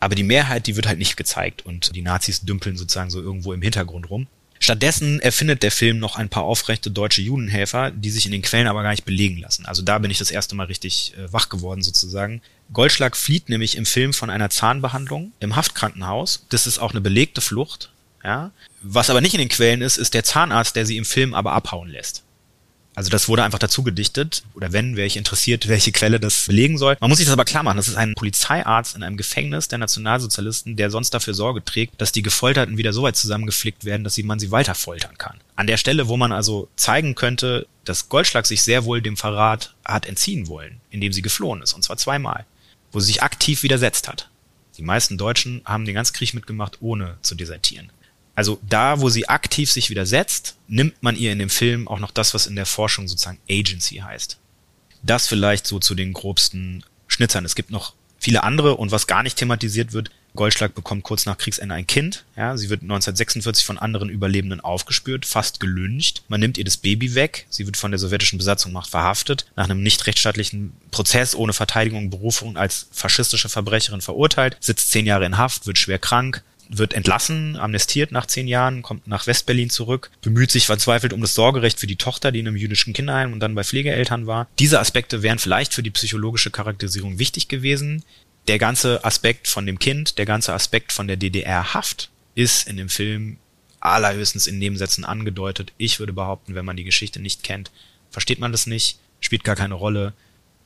Aber die Mehrheit, die wird halt nicht gezeigt und die Nazis dümpeln sozusagen so irgendwo im Hintergrund rum. Stattdessen erfindet der Film noch ein paar aufrechte deutsche Judenhelfer, die sich in den Quellen aber gar nicht belegen lassen. Also da bin ich das erste Mal richtig äh, wach geworden sozusagen. Goldschlag flieht nämlich im Film von einer Zahnbehandlung im Haftkrankenhaus. Das ist auch eine belegte Flucht. Ja? Was aber nicht in den Quellen ist, ist der Zahnarzt, der sie im Film aber abhauen lässt. Also das wurde einfach dazu gedichtet, oder wenn, wäre ich interessiert, welche Quelle das belegen soll. Man muss sich das aber klar machen, das ist ein Polizeiarzt in einem Gefängnis der Nationalsozialisten, der sonst dafür Sorge trägt, dass die Gefolterten wieder so weit zusammengeflickt werden, dass man sie weiter foltern kann. An der Stelle, wo man also zeigen könnte, dass Goldschlag sich sehr wohl dem Verrat hat entziehen wollen, indem sie geflohen ist, und zwar zweimal, wo sie sich aktiv widersetzt hat. Die meisten Deutschen haben den ganzen Krieg mitgemacht, ohne zu desertieren. Also da, wo sie aktiv sich widersetzt, nimmt man ihr in dem Film auch noch das, was in der Forschung sozusagen Agency heißt. Das vielleicht so zu den grobsten Schnitzern. Es gibt noch viele andere und was gar nicht thematisiert wird, Goldschlag bekommt kurz nach Kriegsende ein Kind. Ja, sie wird 1946 von anderen Überlebenden aufgespürt, fast gelüncht. Man nimmt ihr das Baby weg. Sie wird von der sowjetischen Besatzungsmacht verhaftet, nach einem nicht rechtsstaatlichen Prozess ohne Verteidigung und Berufung als faschistische Verbrecherin verurteilt, sitzt zehn Jahre in Haft, wird schwer krank, wird entlassen, amnestiert nach zehn Jahren, kommt nach Westberlin zurück, bemüht sich verzweifelt um das Sorgerecht für die Tochter, die in einem jüdischen Kinderheim und dann bei Pflegeeltern war. Diese Aspekte wären vielleicht für die psychologische Charakterisierung wichtig gewesen. Der ganze Aspekt von dem Kind, der ganze Aspekt von der DDR-Haft ist in dem Film allerhöchstens in Nebensätzen angedeutet. Ich würde behaupten, wenn man die Geschichte nicht kennt, versteht man das nicht, spielt gar keine Rolle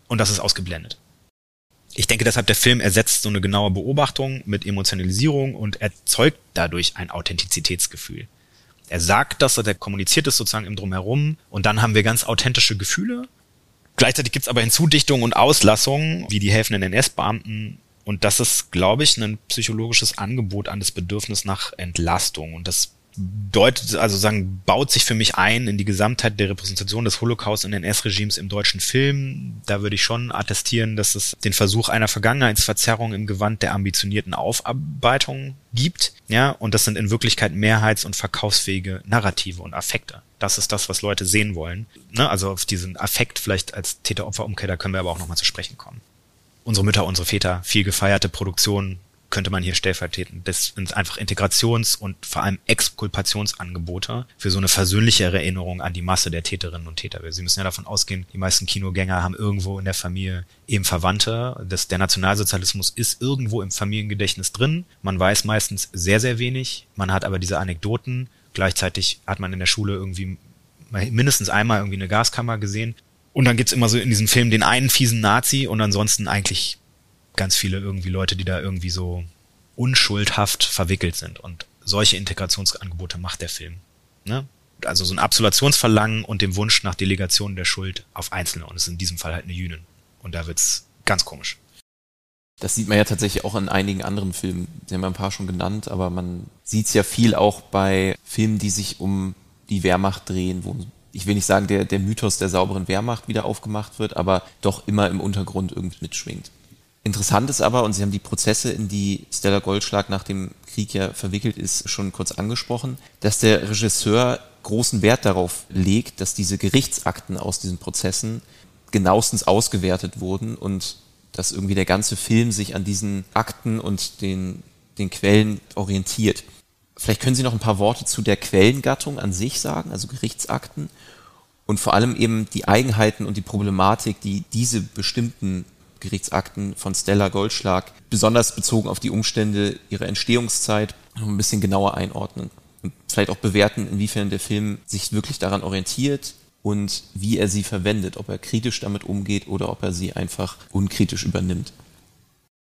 und das ist ausgeblendet ich denke deshalb, der Film ersetzt so eine genaue Beobachtung mit Emotionalisierung und erzeugt dadurch ein Authentizitätsgefühl. Er sagt das, er kommuniziert es sozusagen im Drumherum und dann haben wir ganz authentische Gefühle. Gleichzeitig gibt's aber Hinzudichtungen und Auslassungen, wie die helfenden NS-Beamten. Und das ist, glaube ich, ein psychologisches Angebot an das Bedürfnis nach Entlastung. Und das deutet, also sagen, baut sich für mich ein in die Gesamtheit der Repräsentation des Holocaust und NS-Regimes im deutschen Film. Da würde ich schon attestieren, dass es den Versuch einer Vergangenheitsverzerrung im Gewand der ambitionierten Aufarbeitung gibt. Ja, und das sind in Wirklichkeit mehrheits- und verkaufsfähige Narrative und Affekte. Das ist das, was Leute sehen wollen. Ne? Also auf diesen Affekt vielleicht als Täter-Opfer-Umkehr, da können wir aber auch nochmal zu sprechen kommen. Unsere Mütter, unsere Väter, viel gefeierte Produktion, könnte man hier stellvertretend. Das sind einfach Integrations- und vor allem Exkulpationsangebote für so eine versöhnliche Erinnerung an die Masse der Täterinnen und Täter. Sie müssen ja davon ausgehen, die meisten Kinogänger haben irgendwo in der Familie eben Verwandte. Das, der Nationalsozialismus ist irgendwo im Familiengedächtnis drin. Man weiß meistens sehr, sehr wenig. Man hat aber diese Anekdoten. Gleichzeitig hat man in der Schule irgendwie mindestens einmal irgendwie eine Gaskammer gesehen. Und dann gibt's immer so in diesem Film den einen fiesen Nazi und ansonsten eigentlich ganz viele irgendwie Leute, die da irgendwie so unschuldhaft verwickelt sind. Und solche Integrationsangebote macht der Film. Ne? Also so ein Absolutionsverlangen und dem Wunsch nach Delegation der Schuld auf Einzelne. Und es ist in diesem Fall halt eine Jünin. Und da wird's ganz komisch. Das sieht man ja tatsächlich auch in einigen anderen Filmen. Sie haben ein paar schon genannt, aber man sieht es ja viel auch bei Filmen, die sich um die Wehrmacht drehen, wo ich will nicht sagen, der, der Mythos der sauberen Wehrmacht wieder aufgemacht wird, aber doch immer im Untergrund irgendwie mitschwingt. Interessant ist aber, und Sie haben die Prozesse, in die Stella Goldschlag nach dem Krieg ja verwickelt ist, schon kurz angesprochen, dass der Regisseur großen Wert darauf legt, dass diese Gerichtsakten aus diesen Prozessen genauestens ausgewertet wurden und dass irgendwie der ganze Film sich an diesen Akten und den, den Quellen orientiert. Vielleicht können Sie noch ein paar Worte zu der Quellengattung an sich sagen, also Gerichtsakten und vor allem eben die Eigenheiten und die Problematik, die diese bestimmten Gerichtsakten von Stella Goldschlag, besonders bezogen auf die Umstände ihrer Entstehungszeit, noch ein bisschen genauer einordnen. Und vielleicht auch bewerten, inwiefern der Film sich wirklich daran orientiert und wie er sie verwendet, ob er kritisch damit umgeht oder ob er sie einfach unkritisch übernimmt.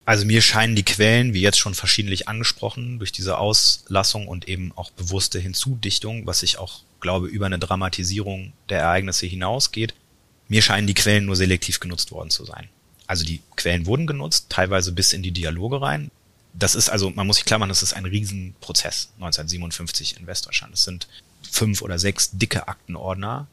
Also mir scheinen die Quellen, wie jetzt schon verschiedentlich angesprochen, durch diese Auslassung und eben auch bewusste Hinzudichtung, was ich auch glaube über eine Dramatisierung der Ereignisse hinausgeht, mir scheinen die Quellen nur selektiv genutzt worden zu sein. Also die Quellen wurden genutzt, teilweise bis in die Dialoge rein. Das ist also, man muss sich klar machen, das ist ein Riesenprozess 1957 in Westdeutschland. Es sind fünf oder sechs dicke Aktenordner.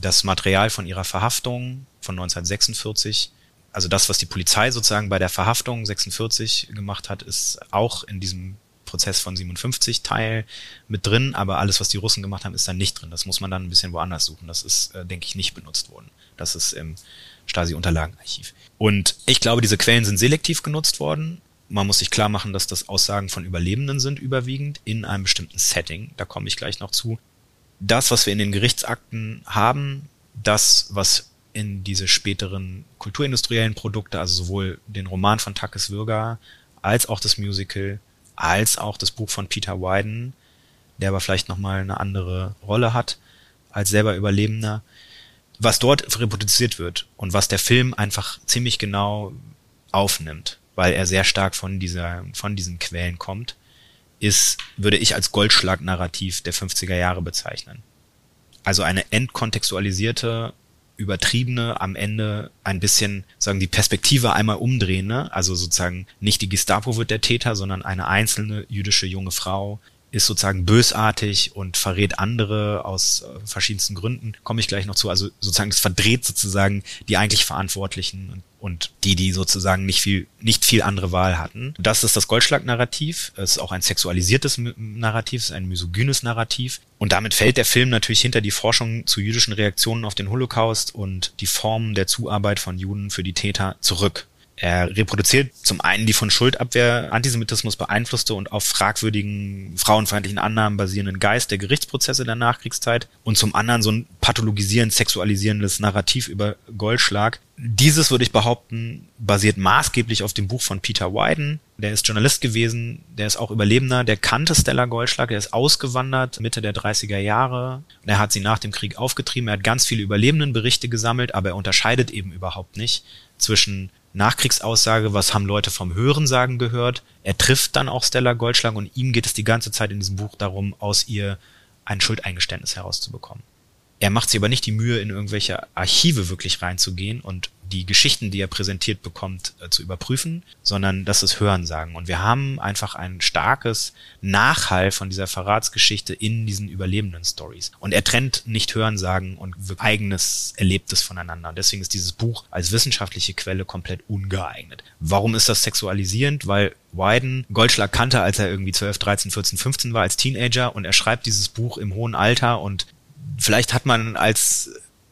Das Material von ihrer Verhaftung von 1946, also das, was die Polizei sozusagen bei der Verhaftung 46 gemacht hat, ist auch in diesem Prozess von 57 Teil mit drin, aber alles, was die Russen gemacht haben, ist dann nicht drin. Das muss man dann ein bisschen woanders suchen. Das ist, äh, denke ich, nicht benutzt worden. Das ist im Stasi-Unterlagenarchiv. Und ich glaube, diese Quellen sind selektiv genutzt worden. Man muss sich klar machen, dass das Aussagen von Überlebenden sind überwiegend in einem bestimmten Setting. Da komme ich gleich noch zu. Das, was wir in den Gerichtsakten haben, das, was in diese späteren kulturindustriellen Produkte, also sowohl den Roman von Takis Würger als auch das Musical, als auch das Buch von Peter Wyden, der aber vielleicht nochmal eine andere Rolle hat als selber Überlebender, was dort reproduziert wird und was der Film einfach ziemlich genau aufnimmt, weil er sehr stark von dieser, von diesen Quellen kommt, ist, würde ich als Goldschlag-Narrativ der 50er Jahre bezeichnen. Also eine entkontextualisierte, übertriebene, am Ende ein bisschen, sagen die Perspektive einmal umdrehen, ne? also sozusagen nicht die Gestapo wird der Täter, sondern eine einzelne jüdische junge Frau, ist sozusagen bösartig und verrät andere aus äh, verschiedensten Gründen. Komme ich gleich noch zu. Also sozusagen es verdreht sozusagen die eigentlich Verantwortlichen und die, die sozusagen nicht viel, nicht viel andere Wahl hatten. Das ist das Goldschlag-Narrativ. Es ist auch ein sexualisiertes Narrativ, es ist ein misogynes Narrativ. Und damit fällt der Film natürlich hinter die Forschung zu jüdischen Reaktionen auf den Holocaust und die Formen der Zuarbeit von Juden für die Täter zurück. Er reproduziert zum einen die von Schuldabwehr Antisemitismus beeinflusste und auf fragwürdigen frauenfeindlichen Annahmen basierenden Geist der Gerichtsprozesse der Nachkriegszeit und zum anderen so ein pathologisierend sexualisierendes Narrativ über Goldschlag. Dieses würde ich behaupten, basiert maßgeblich auf dem Buch von Peter Wyden. Der ist Journalist gewesen, der ist auch Überlebender, der kannte Stella Goldschlag, der ist ausgewandert Mitte der 30er Jahre. Er hat sie nach dem Krieg aufgetrieben, er hat ganz viele Überlebendenberichte gesammelt, aber er unterscheidet eben überhaupt nicht zwischen Nachkriegsaussage, was haben Leute vom Hörensagen gehört. Er trifft dann auch Stella Goldschlag und ihm geht es die ganze Zeit in diesem Buch darum, aus ihr ein Schuldeingeständnis herauszubekommen. Er macht sich aber nicht die Mühe, in irgendwelche Archive wirklich reinzugehen und die Geschichten, die er präsentiert bekommt, äh, zu überprüfen, sondern das ist Hörensagen. Und wir haben einfach ein starkes Nachhall von dieser Verratsgeschichte in diesen überlebenden Stories. Und er trennt nicht Hörensagen und eigenes Erlebtes voneinander. Und deswegen ist dieses Buch als wissenschaftliche Quelle komplett ungeeignet. Warum ist das sexualisierend? Weil Wyden Goldschlag kannte, als er irgendwie 12, 13, 14, 15 war als Teenager und er schreibt dieses Buch im hohen Alter und vielleicht hat man als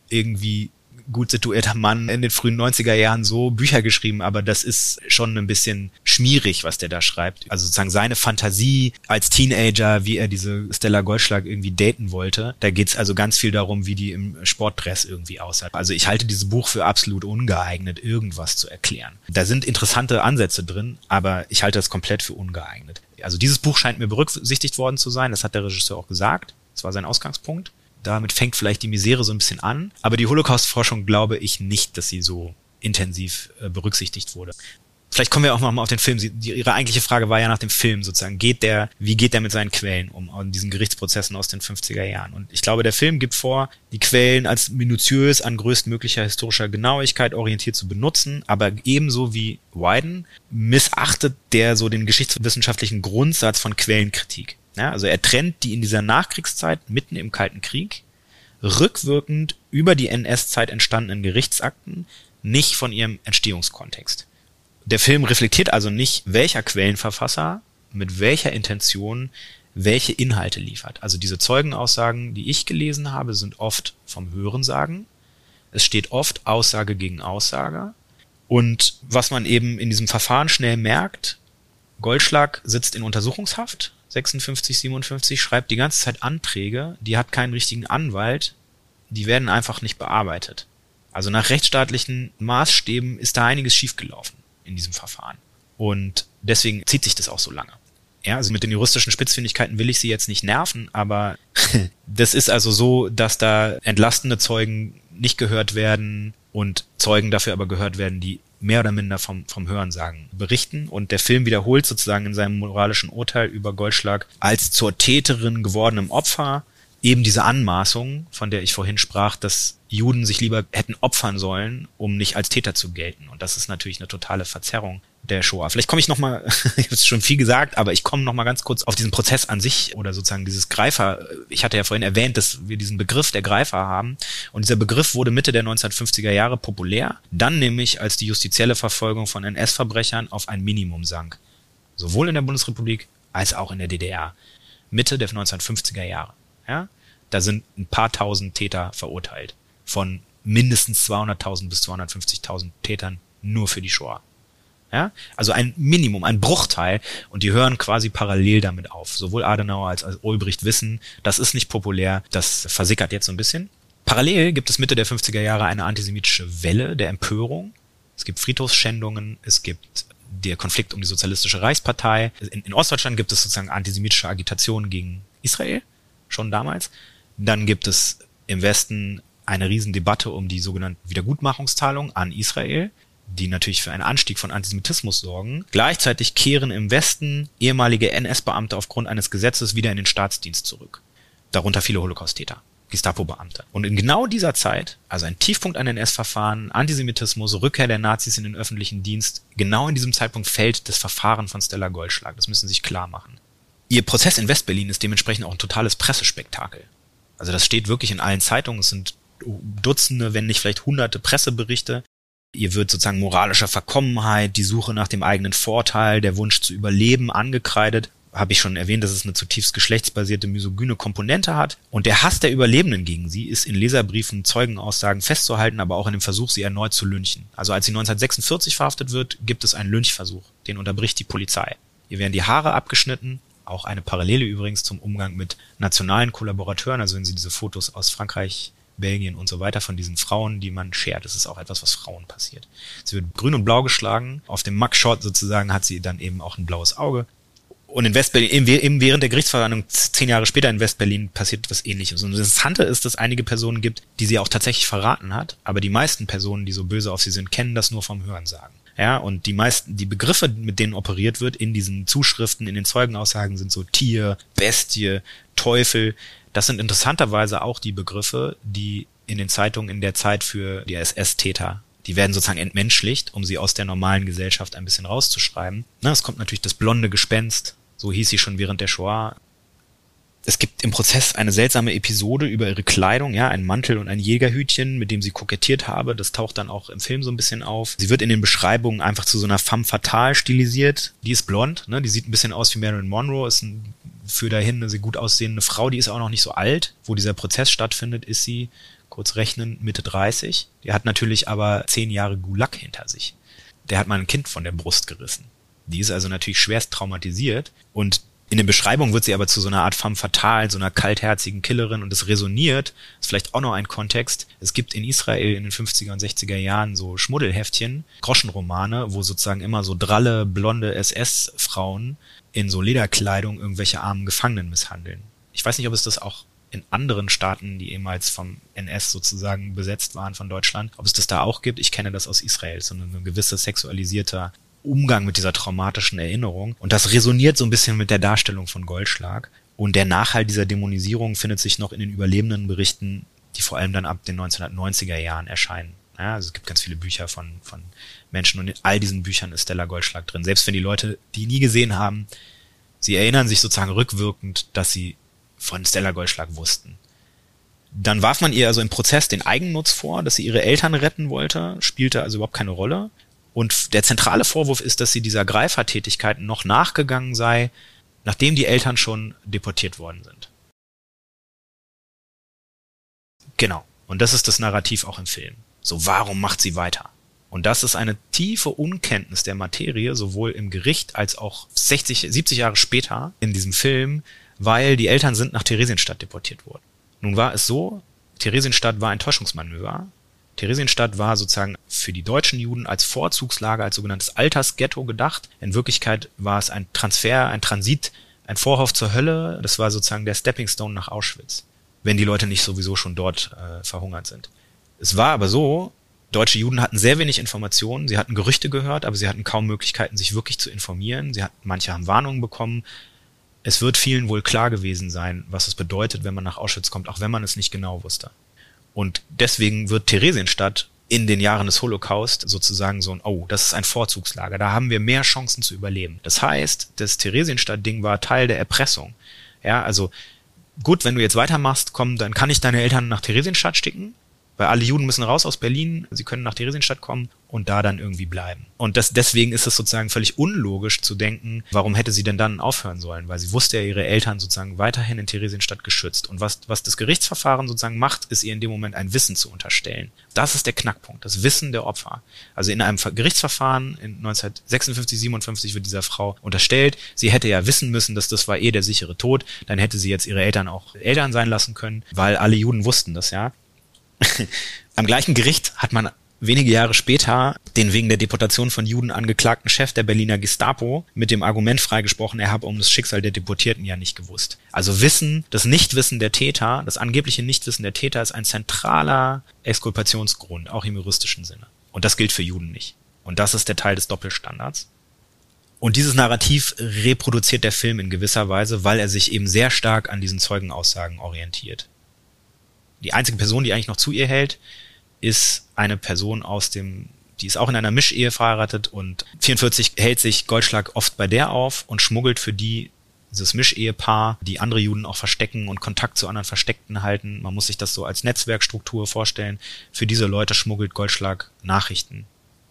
irgendwie gut situierter Mann in den frühen 90er Jahren so Bücher geschrieben, aber das ist schon ein bisschen schmierig, was der da schreibt. Also sozusagen seine Fantasie als Teenager, wie er diese Stella Goldschlag irgendwie daten wollte. Da geht's also ganz viel darum, wie die im Sportdress irgendwie aussah. Also ich halte dieses Buch für absolut ungeeignet, irgendwas zu erklären. Da sind interessante Ansätze drin, aber ich halte das komplett für ungeeignet. Also dieses Buch scheint mir berücksichtigt worden zu sein, das hat der Regisseur auch gesagt. Das war sein Ausgangspunkt. Damit fängt vielleicht die Misere so ein bisschen an. Aber die Holocaust-Forschung glaube ich nicht, dass sie so intensiv äh, berücksichtigt wurde. vielleicht kommen wir auch mal auf den Film. Sie, die, ihre eigentliche Frage war ja nach dem Film sozusagen. Geht der, wie geht der mit seinen Quellen um, an diesen Gerichtsprozessen aus den 50er Jahren? Und ich glaube, der Film gibt vor, die Quellen als minutiös an größtmöglicher historischer Genauigkeit orientiert zu benutzen, aber ebenso wie Wyden missachtet der so den geschichtswissenschaftlichen Grundsatz von Quellenkritik. Ja, also er trennt die in dieser Nachkriegszeit mitten im Kalten Krieg rückwirkend über die NS-Zeit entstandenen Gerichtsakten nicht von ihrem Entstehungskontext. Der Film reflektiert also nicht, welcher Quellenverfasser mit welcher Intention welche Inhalte liefert. Also diese Zeugenaussagen, die ich gelesen habe, sind oft vom Hörensagen. Es steht oft Aussage gegen Aussage. Und was man eben in diesem Verfahren schnell merkt, Goldschlag sitzt in Untersuchungshaft, 56, 57, schreibt die ganze Zeit Anträge, die hat keinen richtigen Anwalt, die werden einfach nicht bearbeitet. Also nach rechtsstaatlichen Maßstäben ist da einiges schiefgelaufen in diesem Verfahren. Und deswegen zieht sich das auch so lange. Ja, also mit den juristischen Spitzfindigkeiten will ich sie jetzt nicht nerven, aber das ist also so, dass da entlastende Zeugen nicht gehört werden und Zeugen dafür aber gehört werden, die mehr oder minder vom, vom Hörensagen berichten. Und der Film wiederholt sozusagen in seinem moralischen Urteil über Goldschlag als zur Täterin gewordenem Opfer eben diese Anmaßung, von der ich vorhin sprach, dass Juden sich lieber hätten opfern sollen, um nicht als Täter zu gelten. Und das ist natürlich eine totale Verzerrung der Shoah. Vielleicht komme ich noch mal, ich habe schon viel gesagt, aber ich komme noch mal ganz kurz auf diesen Prozess an sich oder sozusagen dieses Greifer. Ich hatte ja vorhin erwähnt, dass wir diesen Begriff der Greifer haben und dieser Begriff wurde Mitte der 1950er Jahre populär, dann nämlich als die justizielle Verfolgung von NS-Verbrechern auf ein Minimum sank, sowohl in der Bundesrepublik als auch in der DDR. Mitte der 1950er Jahre. Ja? Da sind ein paar tausend Täter verurteilt. Von mindestens 200.000 bis 250.000 Tätern nur für die Shoah. Ja? Also ein Minimum, ein Bruchteil und die hören quasi parallel damit auf. Sowohl Adenauer als, als Ulbricht wissen, das ist nicht populär, das versickert jetzt so ein bisschen. Parallel gibt es Mitte der 50er Jahre eine antisemitische Welle der Empörung. Es gibt Friedhofsschändungen, es gibt der Konflikt um die Sozialistische Reichspartei. In, in Ostdeutschland gibt es sozusagen antisemitische Agitation gegen Israel, schon damals. Dann gibt es im Westen eine Riesendebatte um die sogenannten Wiedergutmachungszahlungen an Israel die natürlich für einen Anstieg von Antisemitismus sorgen. Gleichzeitig kehren im Westen ehemalige NS-Beamte aufgrund eines Gesetzes wieder in den Staatsdienst zurück. Darunter viele Holocaust-Täter. Gestapo-Beamte. Und in genau dieser Zeit, also ein Tiefpunkt an NS-Verfahren, Antisemitismus, Rückkehr der Nazis in den öffentlichen Dienst, genau in diesem Zeitpunkt fällt das Verfahren von Stella Goldschlag. Das müssen Sie sich klar machen. Ihr Prozess in Westberlin ist dementsprechend auch ein totales Pressespektakel. Also das steht wirklich in allen Zeitungen. Es sind Dutzende, wenn nicht vielleicht hunderte Presseberichte. Ihr wird sozusagen moralischer Verkommenheit, die Suche nach dem eigenen Vorteil, der Wunsch zu überleben angekreidet. Habe ich schon erwähnt, dass es eine zutiefst geschlechtsbasierte misogyne Komponente hat. Und der Hass der Überlebenden gegen sie ist in Leserbriefen, Zeugenaussagen festzuhalten, aber auch in dem Versuch, sie erneut zu lynchen. Also als sie 1946 verhaftet wird, gibt es einen Lynchversuch. Den unterbricht die Polizei. Ihr werden die Haare abgeschnitten, auch eine Parallele übrigens zum Umgang mit nationalen Kollaborateuren. Also wenn Sie diese Fotos aus Frankreich Belgien und so weiter von diesen Frauen, die man schert. Das ist auch etwas, was Frauen passiert. Sie wird grün und blau geschlagen. Auf dem Mugshot sozusagen hat sie dann eben auch ein blaues Auge. Und in Westberlin, eben während der Gerichtsverhandlung, zehn Jahre später in Westberlin, passiert etwas ähnliches. Und das Interessante ist, dass einige Personen gibt, die sie auch tatsächlich verraten hat, aber die meisten Personen, die so böse auf sie sind, kennen das nur vom Hörensagen. Ja, und die meisten, die Begriffe, mit denen operiert wird in diesen Zuschriften, in den Zeugenaussagen sind so Tier, Bestie, Teufel. Das sind interessanterweise auch die Begriffe, die in den Zeitungen in der Zeit für die SS-Täter die werden sozusagen entmenschlicht, um sie aus der normalen Gesellschaft ein bisschen rauszuschreiben. Na, es kommt natürlich das blonde Gespenst, so hieß sie schon während der Shoah, es gibt im Prozess eine seltsame Episode über ihre Kleidung, ja, ein Mantel und ein Jägerhütchen, mit dem sie kokettiert habe. Das taucht dann auch im Film so ein bisschen auf. Sie wird in den Beschreibungen einfach zu so einer femme fatale stilisiert. Die ist blond, ne? Die sieht ein bisschen aus wie Marilyn Monroe, ist ein, für dahin eine sehr gut aussehende Frau, die ist auch noch nicht so alt. Wo dieser Prozess stattfindet, ist sie, kurz rechnen, Mitte 30. Die hat natürlich aber zehn Jahre Gulag hinter sich. Der hat mal ein Kind von der Brust gerissen. Die ist also natürlich schwerst traumatisiert und in der Beschreibung wird sie aber zu so einer Art femme fatale, so einer kaltherzigen Killerin und es resoniert. Ist vielleicht auch noch ein Kontext. Es gibt in Israel in den 50er und 60er Jahren so Schmuddelheftchen, Groschenromane, wo sozusagen immer so dralle, blonde SS-Frauen in so Lederkleidung irgendwelche armen Gefangenen misshandeln. Ich weiß nicht, ob es das auch in anderen Staaten, die ehemals vom NS sozusagen besetzt waren von Deutschland, ob es das da auch gibt. Ich kenne das aus Israel, so ein gewisser sexualisierter Umgang mit dieser traumatischen Erinnerung. Und das resoniert so ein bisschen mit der Darstellung von Goldschlag. Und der Nachhalt dieser Dämonisierung findet sich noch in den überlebenden Berichten, die vor allem dann ab den 1990er Jahren erscheinen. Ja, also es gibt ganz viele Bücher von, von Menschen und in all diesen Büchern ist Stella Goldschlag drin. Selbst wenn die Leute die nie gesehen haben, sie erinnern sich sozusagen rückwirkend, dass sie von Stella Goldschlag wussten. Dann warf man ihr also im Prozess den Eigennutz vor, dass sie ihre Eltern retten wollte, spielte also überhaupt keine Rolle. Und der zentrale Vorwurf ist, dass sie dieser Greifertätigkeit noch nachgegangen sei, nachdem die Eltern schon deportiert worden sind. Genau. Und das ist das Narrativ auch im Film. So, warum macht sie weiter? Und das ist eine tiefe Unkenntnis der Materie, sowohl im Gericht als auch 60, 70 Jahre später in diesem Film, weil die Eltern sind nach Theresienstadt deportiert worden. Nun war es so, Theresienstadt war ein Täuschungsmanöver. Theresienstadt war sozusagen für die deutschen Juden als Vorzugslager, als sogenanntes Altersghetto gedacht. In Wirklichkeit war es ein Transfer, ein Transit, ein Vorhof zur Hölle. Das war sozusagen der Stepping Stone nach Auschwitz, wenn die Leute nicht sowieso schon dort äh, verhungert sind. Es war aber so, deutsche Juden hatten sehr wenig Informationen, sie hatten Gerüchte gehört, aber sie hatten kaum Möglichkeiten, sich wirklich zu informieren. Sie hatten, manche haben Warnungen bekommen, es wird vielen wohl klar gewesen sein, was es bedeutet, wenn man nach Auschwitz kommt, auch wenn man es nicht genau wusste. Und deswegen wird Theresienstadt in den Jahren des Holocaust sozusagen so ein, oh, das ist ein Vorzugslager, da haben wir mehr Chancen zu überleben. Das heißt, das Theresienstadt-Ding war Teil der Erpressung. Ja, also gut, wenn du jetzt weitermachst, komm, dann kann ich deine Eltern nach Theresienstadt sticken, weil alle Juden müssen raus aus Berlin, sie können nach Theresienstadt kommen und da dann irgendwie bleiben. Und das, deswegen ist es sozusagen völlig unlogisch zu denken, warum hätte sie denn dann aufhören sollen? Weil sie wusste ja, ihre Eltern sozusagen weiterhin in Theresienstadt geschützt. Und was, was das Gerichtsverfahren sozusagen macht, ist ihr in dem Moment ein Wissen zu unterstellen. Das ist der Knackpunkt, das Wissen der Opfer. Also in einem Gerichtsverfahren in 1956, 57 wird dieser Frau unterstellt, sie hätte ja wissen müssen, dass das war eh der sichere Tod, dann hätte sie jetzt ihre Eltern auch Eltern sein lassen können, weil alle Juden wussten das ja. Am gleichen Gericht hat man wenige Jahre später den wegen der Deportation von Juden angeklagten Chef der Berliner Gestapo mit dem Argument freigesprochen, er habe um das Schicksal der Deportierten ja nicht gewusst. Also Wissen, das Nichtwissen der Täter, das angebliche Nichtwissen der Täter ist ein zentraler Exkulpationsgrund, auch im juristischen Sinne. Und das gilt für Juden nicht. Und das ist der Teil des Doppelstandards. Und dieses Narrativ reproduziert der Film in gewisser Weise, weil er sich eben sehr stark an diesen Zeugenaussagen orientiert die einzige Person, die eigentlich noch zu ihr hält, ist eine Person aus dem, die ist auch in einer Mischehe verheiratet und 44 hält sich Goldschlag oft bei der auf und schmuggelt für die dieses Mischehepaar, die andere Juden auch verstecken und Kontakt zu anderen Versteckten halten. Man muss sich das so als Netzwerkstruktur vorstellen. Für diese Leute schmuggelt Goldschlag Nachrichten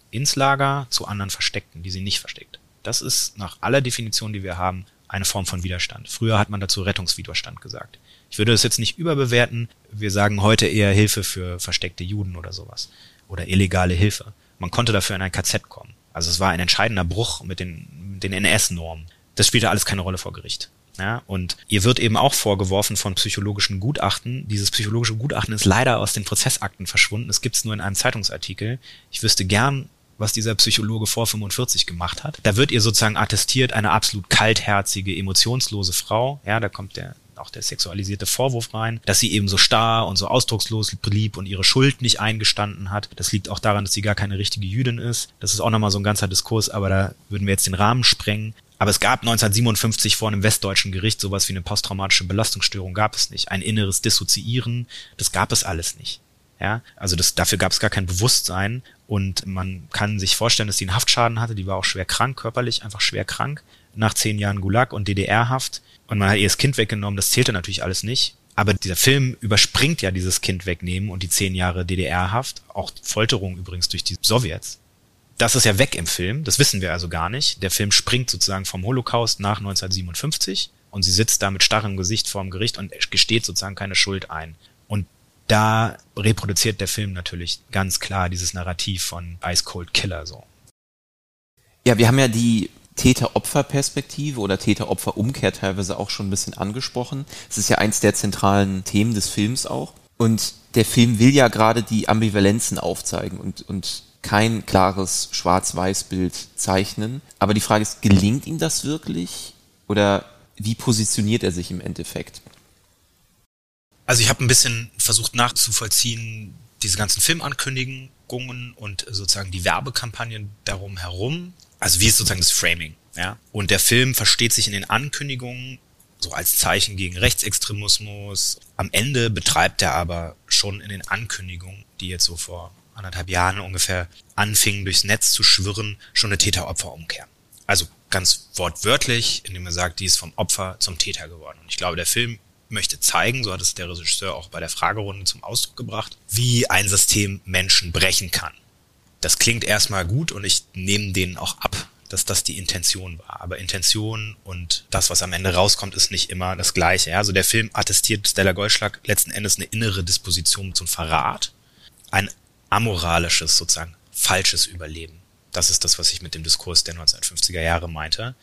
ins Lager zu anderen Versteckten, die sie nicht versteckt. Das ist nach aller Definition, die wir haben, eine Form von Widerstand. Früher hat man dazu Rettungswiderstand gesagt. Ich würde das jetzt nicht überbewerten. Wir sagen heute eher Hilfe für versteckte Juden oder sowas. Oder illegale Hilfe. Man konnte dafür in ein KZ kommen. Also es war ein entscheidender Bruch mit den, mit den NS-Normen. Das spielte alles keine Rolle vor Gericht. Ja, und ihr wird eben auch vorgeworfen von psychologischen Gutachten. Dieses psychologische Gutachten ist leider aus den Prozessakten verschwunden. Es gibt es nur in einem Zeitungsartikel. Ich wüsste gern, was dieser Psychologe vor 45 gemacht hat. Da wird ihr sozusagen attestiert, eine absolut kaltherzige, emotionslose Frau. Ja, da kommt der auch der sexualisierte Vorwurf rein, dass sie eben so starr und so ausdruckslos blieb und ihre Schuld nicht eingestanden hat. Das liegt auch daran, dass sie gar keine richtige Jüdin ist. Das ist auch nochmal so ein ganzer Diskurs, aber da würden wir jetzt den Rahmen sprengen. Aber es gab 1957 vor einem westdeutschen Gericht sowas wie eine posttraumatische Belastungsstörung gab es nicht. Ein inneres Dissoziieren, das gab es alles nicht. Ja, also das, dafür gab es gar kein Bewusstsein und man kann sich vorstellen, dass sie einen Haftschaden hatte. Die war auch schwer krank, körperlich einfach schwer krank nach zehn Jahren Gulag und DDR-Haft und man hat ihr das Kind weggenommen, das zählte natürlich alles nicht. Aber dieser Film überspringt ja dieses Kind wegnehmen und die zehn Jahre DDR-Haft, auch Folterung übrigens durch die Sowjets. Das ist ja weg im Film, das wissen wir also gar nicht. Der Film springt sozusagen vom Holocaust nach 1957 und sie sitzt da mit starrem Gesicht vorm Gericht und gesteht sozusagen keine Schuld ein. Und da reproduziert der Film natürlich ganz klar dieses Narrativ von Ice Cold Killer so. Ja, wir haben ja die Täter-Opfer-Perspektive oder Täter-Opfer-Umkehr teilweise auch schon ein bisschen angesprochen. Es ist ja eins der zentralen Themen des Films auch. Und der Film will ja gerade die Ambivalenzen aufzeigen und, und kein klares Schwarz-Weiß-Bild zeichnen. Aber die Frage ist, gelingt ihm das wirklich? Oder wie positioniert er sich im Endeffekt? Also ich habe ein bisschen versucht nachzuvollziehen, diese ganzen Filmankündigungen und sozusagen die Werbekampagnen darum herum Also wie ist sozusagen das Framing? Ja? Und der Film versteht sich in den Ankündigungen so als Zeichen gegen Rechtsextremismus. Am Ende betreibt er aber schon in den Ankündigungen, die jetzt so vor anderthalb Jahren ungefähr anfingen, durchs Netz zu schwirren, schon eine Täter-Opfer-Umkehr. Also ganz wortwörtlich, indem er sagt, die ist vom Opfer zum Täter geworden. Und ich glaube, der Film möchte zeigen, so hat es der Regisseur auch bei der Fragerunde zum Ausdruck gebracht, wie ein System Menschen brechen kann. Das klingt erstmal gut und ich nehme denen auch ab, dass das die Intention war. Aber Intention und das, was am Ende rauskommt, ist nicht immer das Gleiche. Also der Film attestiert Stella Goldschlag letzten Endes eine innere Disposition zum Verrat. Ein amoralisches, sozusagen falsches Überleben. Das ist das, was ich mit dem Diskurs der 1950er Jahre meinte.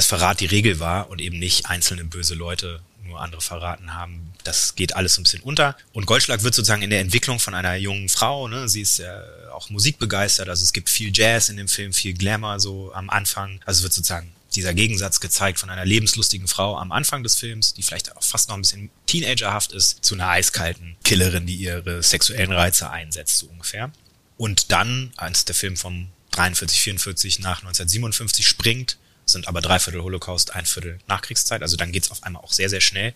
Das Verrat die Regel war und eben nicht einzelne böse Leute nur andere verraten haben. Das geht alles ein bisschen unter. Und Goldschlag wird sozusagen in der Entwicklung von einer jungen Frau, ne, sie ist ja auch musikbegeistert, also es gibt viel Jazz in dem Film, viel Glamour so am Anfang. Also wird sozusagen dieser Gegensatz gezeigt von einer lebenslustigen Frau am Anfang des Films, die vielleicht auch fast noch ein bisschen teenagerhaft ist, zu einer eiskalten Killerin, die ihre sexuellen Reize einsetzt, so ungefähr. Und dann, als der Film vom 43, 44 nach 1957 springt, sind aber drei Viertel Holocaust, ein Viertel Nachkriegszeit. Also dann geht's auf einmal auch sehr, sehr schnell.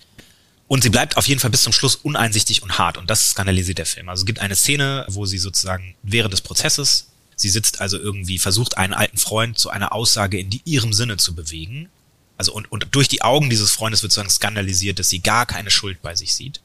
Und sie bleibt auf jeden Fall bis zum Schluss uneinsichtig und hart. Und das skandalisiert der Film. Also es gibt eine Szene, wo sie sozusagen während des Prozesses, sie sitzt also irgendwie, versucht einen alten Freund zu einer Aussage in die, ihrem Sinne zu bewegen. Also und, und durch die Augen dieses Freundes wird sozusagen skandalisiert, dass sie gar keine Schuld bei sich sieht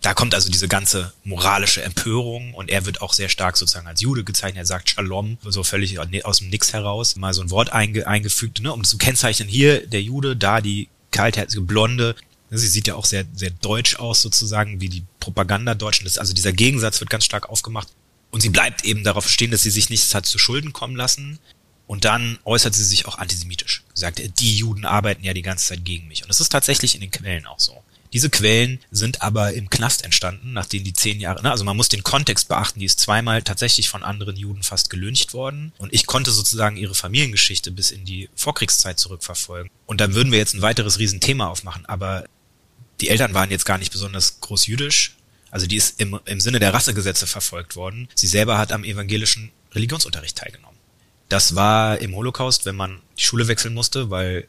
da kommt also diese ganze moralische Empörung und er wird auch sehr stark sozusagen als Jude gezeichnet. Er sagt Shalom, so völlig aus dem Nix heraus, mal so ein Wort einge, eingefügt, ne, um zu kennzeichnen, hier der Jude, da die kaltherzige Blonde. Sie sieht ja auch sehr, sehr deutsch aus sozusagen, wie die Propaganda Deutschen. Das, also dieser Gegensatz wird ganz stark aufgemacht. Und sie bleibt eben darauf stehen, dass sie sich nichts hat zu Schulden kommen lassen. Und dann äußert sie sich auch antisemitisch. Sagt, die Juden arbeiten ja die ganze Zeit gegen mich. Und das ist tatsächlich in den Quellen auch so. Diese Quellen sind aber im Knast entstanden, nachdem die zehn Jahre, ne, also man muss den Kontext beachten, die ist zweimal tatsächlich von anderen Juden fast gelyncht worden und ich konnte sozusagen ihre Familiengeschichte bis in die Vorkriegszeit zurückverfolgen. Und dann würden wir jetzt ein weiteres Riesenthema aufmachen, aber die Eltern waren jetzt gar nicht besonders groß jüdisch, also die ist im, im Sinne der Rassegesetze verfolgt worden. Sie selber hat am evangelischen Religionsunterricht teilgenommen. Das war im Holocaust, wenn man die Schule wechseln musste, weil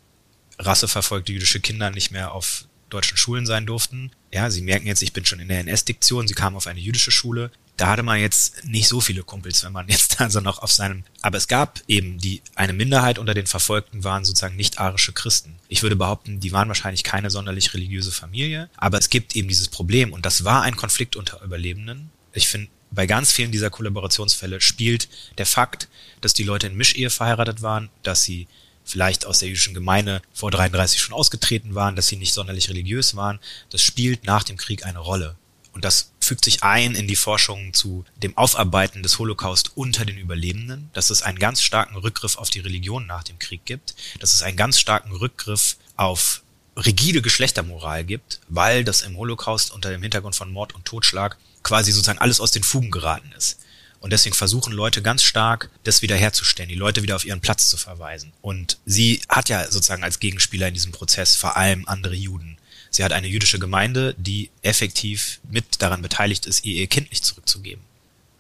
rasseverfolgte jüdische Kinder nicht mehr auf deutschen Schulen sein durften. Ja, Sie merken jetzt, ich bin schon in der NS-Diktion, Sie kamen auf eine jüdische Schule. Da hatte man jetzt nicht so viele Kumpels, wenn man jetzt also noch auf seinem, aber es gab eben die, eine Minderheit unter den Verfolgten waren sozusagen nicht-arische Christen. Ich würde behaupten, die waren wahrscheinlich keine sonderlich religiöse Familie, aber es gibt eben dieses Problem und das war ein Konflikt unter Überlebenden. Ich finde, bei ganz vielen dieser Kollaborationsfälle spielt der Fakt, dass die Leute in Mischehe verheiratet waren, dass sie vielleicht aus der jüdischen Gemeinde vor 33 schon ausgetreten waren, dass sie nicht sonderlich religiös waren. Das spielt nach dem Krieg eine Rolle. Und das fügt sich ein in die Forschung zu dem Aufarbeiten des Holocaust unter den Überlebenden, dass es einen ganz starken Rückgriff auf die Religion nach dem Krieg gibt, dass es einen ganz starken Rückgriff auf rigide Geschlechtermoral gibt, weil das im Holocaust unter dem Hintergrund von Mord und Totschlag quasi sozusagen alles aus den Fugen geraten ist. Und deswegen versuchen Leute ganz stark, das wiederherzustellen, die Leute wieder auf ihren Platz zu verweisen. Und sie hat ja sozusagen als Gegenspieler in diesem Prozess vor allem andere Juden. Sie hat eine jüdische Gemeinde, die effektiv mit daran beteiligt ist, ihr, ihr Kind nicht zurückzugeben.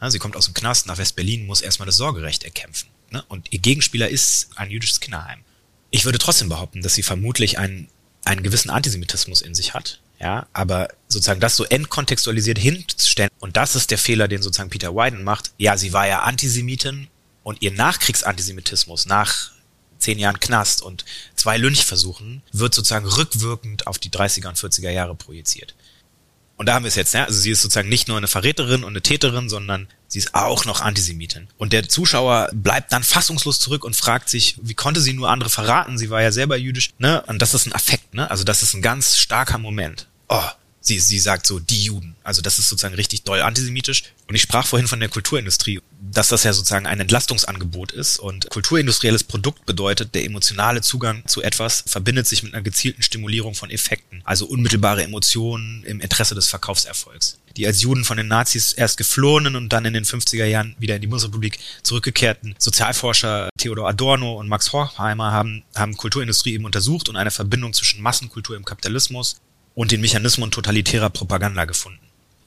sie kommt aus dem Knast nach West-Berlin, muss erstmal das Sorgerecht erkämpfen. Ne? Und ihr Gegenspieler ist ein jüdisches Kinderheim. Ich würde trotzdem behaupten, dass sie vermutlich einen, einen gewissen Antisemitismus in sich hat. Ja, aber sozusagen das so entkontextualisiert hinzustellen, und das ist der Fehler, den sozusagen Peter Wyden macht. Ja, sie war ja Antisemitin und ihr Nachkriegsantisemitismus nach zehn Jahren Knast und zwei Lynchversuchen wird sozusagen rückwirkend auf die 30er und 40er Jahre projiziert. Und da haben wir es jetzt, ne? Also sie ist sozusagen nicht nur eine Verräterin und eine Täterin, sondern sie ist auch noch Antisemitin. Und der Zuschauer bleibt dann fassungslos zurück und fragt sich, wie konnte sie nur andere verraten? Sie war ja selber jüdisch, ne? Und das ist ein Affekt, ne? Also das ist ein ganz starker Moment oh, sie, sie sagt so, die Juden. Also das ist sozusagen richtig doll antisemitisch. Und ich sprach vorhin von der Kulturindustrie, dass das ja sozusagen ein Entlastungsangebot ist. Und kulturindustrielles Produkt bedeutet, der emotionale Zugang zu etwas verbindet sich mit einer gezielten Stimulierung von Effekten. Also unmittelbare Emotionen im Interesse des Verkaufserfolgs. Die als Juden von den Nazis erst geflohenen und dann in den 50er Jahren wieder in die Bundesrepublik zurückgekehrten Sozialforscher Theodor Adorno und Max Horkheimer haben, haben Kulturindustrie eben untersucht und eine Verbindung zwischen Massenkultur im Kapitalismus und den Mechanismen totalitärer Propaganda gefunden.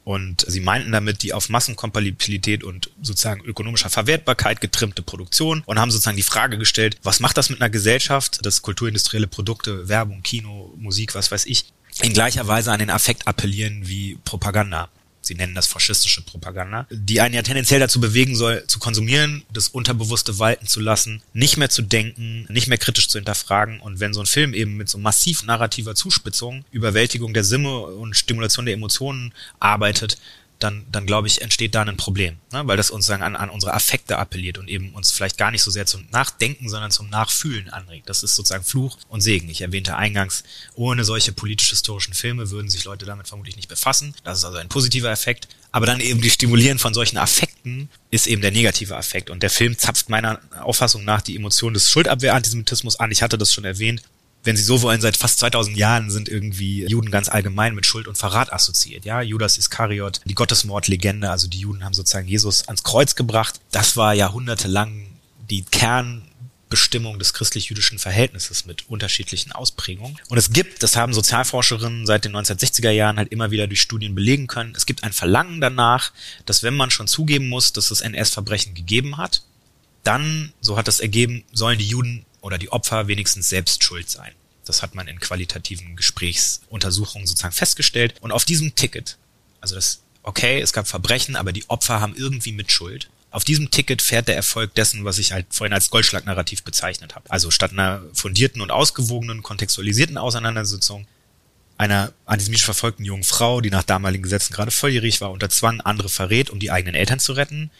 Und sie meinten damit die auf Massenkompatibilität und sozusagen ökonomischer Verwertbarkeit getrimmte Produktion und haben sozusagen die Frage gestellt, was macht das mit einer Gesellschaft, dass kulturindustrielle Produkte, Werbung, Kino, Musik, was weiß ich, in gleicher Weise an den Affekt appellieren wie Propaganda sie nennen das faschistische Propaganda, die einen ja tendenziell dazu bewegen soll, zu konsumieren, das Unterbewusste walten zu lassen, nicht mehr zu denken, nicht mehr kritisch zu hinterfragen. Und wenn so ein Film eben mit so massiv narrativer Zuspitzung, Überwältigung der Sinne und Stimulation der Emotionen arbeitet, dann, dann glaube ich, entsteht da ein Problem, ne? weil das uns sagen, an, an unsere Affekte appelliert und eben uns vielleicht gar nicht so sehr zum Nachdenken, sondern zum Nachfühlen anregt. Das ist sozusagen Fluch und Segen. Ich erwähnte eingangs, ohne solche politisch-historischen Filme würden sich Leute damit vermutlich nicht befassen. Das ist also ein positiver Effekt. Aber dann eben die Stimulieren von solchen Affekten ist eben der negative Affekt. Und der Film zapft meiner Auffassung nach die Emotion des Schuldabwehr-Antisemitismus an. Ich hatte das schon erwähnt wenn Sie so wollen, seit fast 2000 Jahren sind irgendwie Juden ganz allgemein mit Schuld und Verrat assoziiert. Ja, Judas Iskariot, die Gottesmordlegende, also die Juden haben sozusagen Jesus ans Kreuz gebracht. Das war jahrhundertelang die Kernbestimmung des christlich-jüdischen Verhältnisses mit unterschiedlichen Ausprägungen. Und es gibt, das haben Sozialforscherinnen seit den 1960er Jahren halt immer wieder durch Studien belegen können, es gibt ein Verlangen danach, dass wenn man schon zugeben muss, dass es NS-Verbrechen gegeben hat, dann, so hat das ergeben, sollen die Juden oder die Opfer wenigstens selbst schuld sein. Das hat man in qualitativen Gesprächsuntersuchungen sozusagen festgestellt. Und auf diesem Ticket, also das, okay, es gab Verbrechen, aber die Opfer haben irgendwie Mitschuld. Auf diesem Ticket fährt der Erfolg dessen, was ich halt vorhin als Goldschlagnarrativ bezeichnet habe. Also statt einer fundierten und ausgewogenen, kontextualisierten Auseinandersetzung einer antisemitisch verfolgten jungen Frau, die nach damaligen Gesetzen gerade volljährig war, unter Zwang andere verrät, um die eigenen Eltern zu retten.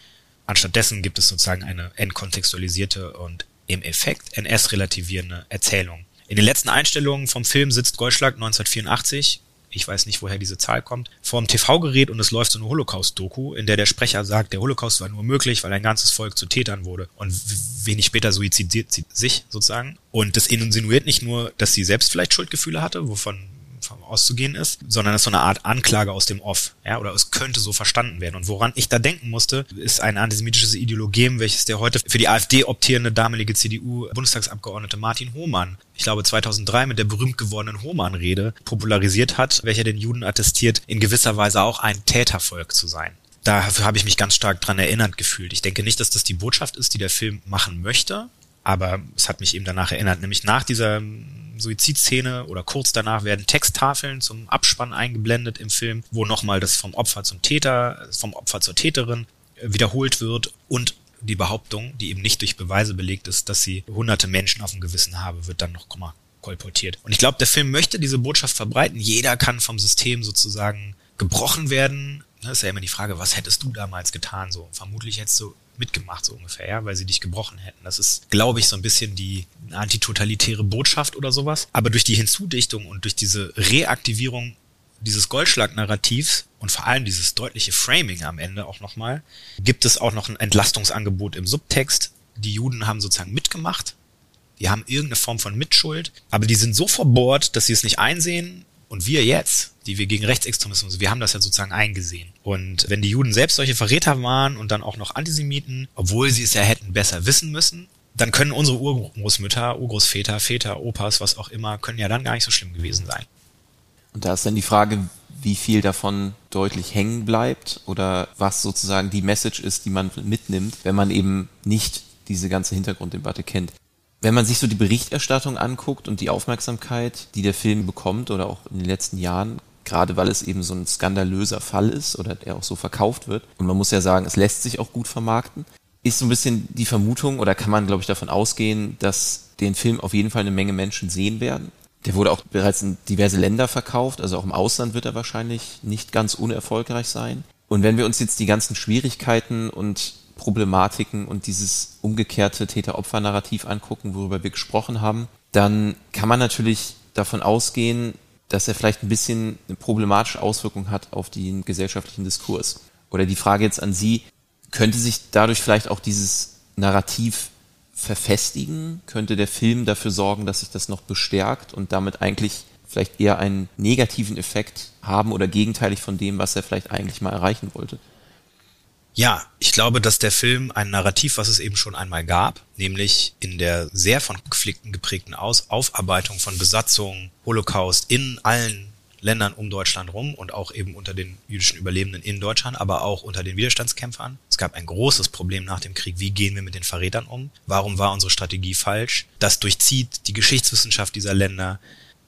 Anstattdessen gibt es sozusagen eine entkontextualisierte und im Effekt NS-relativierende Erzählung. In den letzten Einstellungen vom Film sitzt Goldschlag 1984, ich weiß nicht, woher diese Zahl kommt, vor dem TV-Gerät und es läuft so eine Holocaust-Doku, in der der Sprecher sagt, der Holocaust war nur möglich, weil ein ganzes Volk zu Tätern wurde und wenig später suizidiert sie sich sozusagen. Und das insinuiert nicht nur, dass sie selbst vielleicht Schuldgefühle hatte, wovon auszugehen ist, sondern es ist so eine Art Anklage aus dem Off, ja, oder es könnte so verstanden werden. Und woran ich da denken musste, ist ein antisemitisches Ideologem, welches der heute für die AfD optierende damalige CDU-Bundestagsabgeordnete Martin Hohmann, ich glaube 2003 mit der berühmt gewordenen Hohmann-Rede popolarisiert hat, welcher den Juden attestiert, in gewisser Weise auch ein Tätervolk zu sein dafür habe ich mich ganz stark dran erinnert gefühlt. Ich denke nicht, dass das die Botschaft ist, die der Film machen möchte, aber es hat mich eben danach erinnert, nämlich nach dieser Suizidszene oder kurz danach werden Texttafeln zum Abspann eingeblendet im Film, wo nochmal das vom Opfer zum Täter, vom Opfer zur Täterin wiederholt wird und die Behauptung, die eben nicht durch Beweise belegt ist, dass sie hunderte Menschen auf dem Gewissen habe, wird dann noch mal kolportiert. Und ich glaube, der Film möchte diese Botschaft verbreiten. Jeder kann vom System sozusagen gebrochen werden. Das ist ja immer die Frage, was hättest du damals getan? So, vermutlich hättest du mitgemacht, so ungefähr, ja, weil sie dich gebrochen hätten. Das ist, glaube ich, so ein bisschen die antitotalitäre Botschaft oder sowas. Aber durch die Hinzudichtung und durch diese Reaktivierung dieses Goldschlag-Narrativs und vor allem dieses deutliche Framing am Ende auch nochmal, gibt es auch noch ein Entlastungsangebot im Subtext. Die Juden haben sozusagen mitgemacht. Die haben irgendeine Form von Mitschuld, aber die sind so verbohrt, dass sie es nicht einsehen, und wir jetzt, die wir gegen Rechtsextremismus, wir haben das ja sozusagen eingesehen. Und wenn die Juden selbst solche Verräter waren und dann auch noch Antisemiten, obwohl sie es ja hätten besser wissen müssen, dann können unsere Urgroßmütter, Urgroßväter, Väter, Opas, was auch immer, können ja dann gar nicht so schlimm gewesen sein. Und da ist dann die Frage, wie viel davon deutlich hängen bleibt oder was sozusagen die Message ist, die man mitnimmt, wenn man eben nicht diese ganze Hintergrunddebatte kennt wenn man sich so die Berichterstattung anguckt und die Aufmerksamkeit, die der Film bekommt oder auch in den letzten Jahren, gerade weil es eben so ein skandalöser Fall ist oder der auch so verkauft wird, und man muss ja sagen, es lässt sich auch gut vermarkten, ist so ein bisschen die Vermutung oder kann man, glaube ich, davon ausgehen, dass den Film auf jeden Fall eine Menge Menschen sehen werden. Der wurde auch bereits in diverse Länder verkauft, also auch im Ausland wird er wahrscheinlich nicht ganz unerfolgreich sein. Und wenn wir uns jetzt die ganzen Schwierigkeiten und Problematiken und dieses umgekehrte Täter-Opfer-Narrativ angucken, worüber wir gesprochen haben, dann kann man natürlich davon ausgehen, dass er vielleicht ein bisschen eine problematische Auswirkung hat auf den gesellschaftlichen Diskurs. Oder die Frage jetzt an Sie, könnte sich dadurch vielleicht auch dieses Narrativ verfestigen? Könnte der Film dafür sorgen, dass sich das noch bestärkt und damit eigentlich vielleicht eher einen negativen Effekt haben oder gegenteilig von dem, was er vielleicht eigentlich mal erreichen wollte? Ja, ich glaube, dass der Film ein Narrativ, was es eben schon einmal gab, nämlich in der sehr von Konflikten geprägten Aus Aufarbeitung von Besatzung, Holocaust in allen Ländern um Deutschland rum und auch eben unter den jüdischen Überlebenden in Deutschland, aber auch unter den Widerstandskämpfern. Es gab ein großes Problem nach dem Krieg. Wie gehen wir mit den Verrätern um? Warum war unsere Strategie falsch? Das durchzieht die Geschichtswissenschaft dieser Länder.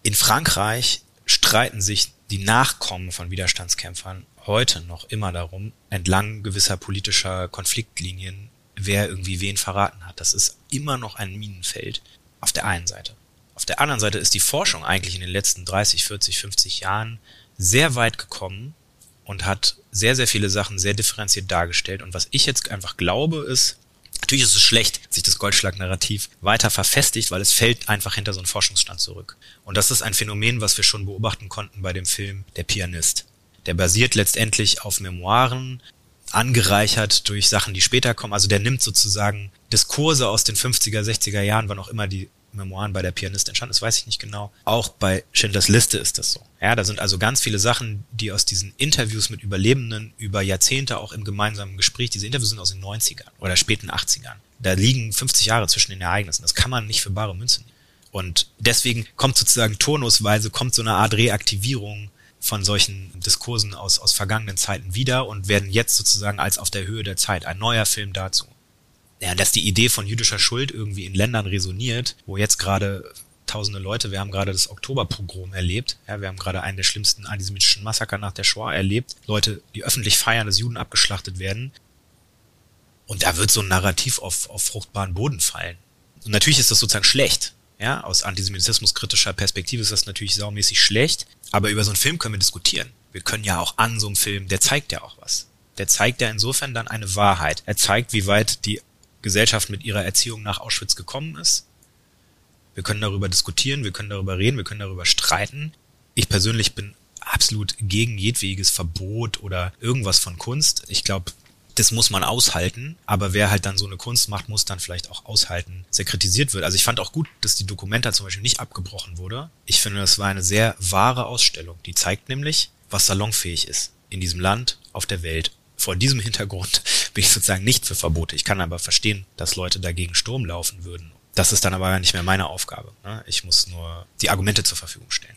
In Frankreich streiten sich die Nachkommen von Widerstandskämpfern heute noch immer darum, entlang gewisser politischer Konfliktlinien, wer irgendwie wen verraten hat. Das ist immer noch ein Minenfeld auf der einen Seite. Auf der anderen Seite ist die Forschung eigentlich in den letzten 30, 40, 50 Jahren sehr weit gekommen und hat sehr, sehr viele Sachen sehr differenziert dargestellt. Und was ich jetzt einfach glaube, ist, natürlich ist es schlecht, sich das Goldschlag-Narrativ weiter verfestigt, weil es fällt einfach hinter so einen Forschungsstand zurück. Und das ist ein Phänomen, was wir schon beobachten konnten bei dem Film Der Pianist. Der basiert letztendlich auf Memoiren, angereichert durch Sachen, die später kommen. Also der nimmt sozusagen Diskurse aus den 50er, 60er Jahren, wann auch immer die Memoiren bei der Pianist entstanden ist, weiß ich nicht genau. Auch bei Schindlers Liste ist das so. Ja, da sind also ganz viele Sachen, die aus diesen Interviews mit Überlebenden über Jahrzehnte auch im gemeinsamen Gespräch, diese Interviews sind aus den 90ern oder späten 80ern. Da liegen 50 Jahre zwischen den Ereignissen. Das kann man nicht für bare Münze nehmen. Und deswegen kommt sozusagen turnusweise, kommt so eine Art Reaktivierung von solchen Diskursen aus, aus vergangenen Zeiten wieder und werden jetzt sozusagen als auf der Höhe der Zeit ein neuer Film dazu ja, dass die Idee von jüdischer Schuld irgendwie in Ländern resoniert, wo jetzt gerade tausende Leute, wir haben gerade das Oktoberpogrom erlebt, ja, wir haben gerade einen der schlimmsten antisemitischen Massaker nach der Shoah erlebt, Leute, die öffentlich feiern, dass Juden abgeschlachtet werden. Und da wird so ein Narrativ auf, auf fruchtbaren Boden fallen. Und natürlich ist das sozusagen schlecht. Ja, aus antisemitismuskritischer Perspektive ist das natürlich saumäßig schlecht. Aber über so einen Film können wir diskutieren. Wir können ja auch an so einem Film, der zeigt ja auch was. Der zeigt ja insofern dann eine Wahrheit. Er zeigt, wie weit die Gesellschaft mit ihrer Erziehung nach Auschwitz gekommen ist. Wir können darüber diskutieren, wir können darüber reden, wir können darüber streiten. Ich persönlich bin absolut gegen jedwediges Verbot oder irgendwas von Kunst. Ich glaube, das muss man aushalten, aber wer halt dann so eine Kunst macht, muss dann vielleicht auch aushalten, sehr kritisiert wird. Also ich fand auch gut, dass die Dokumenta zum Beispiel nicht abgebrochen wurde. Ich finde, das war eine sehr wahre Ausstellung. Die zeigt nämlich, was salonfähig ist in diesem Land, auf der Welt vor diesem Hintergrund bin ich sozusagen nicht für Verbote. Ich kann aber verstehen, dass Leute dagegen Sturm laufen würden. Das ist dann aber nicht mehr meine Aufgabe. Ne? Ich muss nur die Argumente zur Verfügung stellen.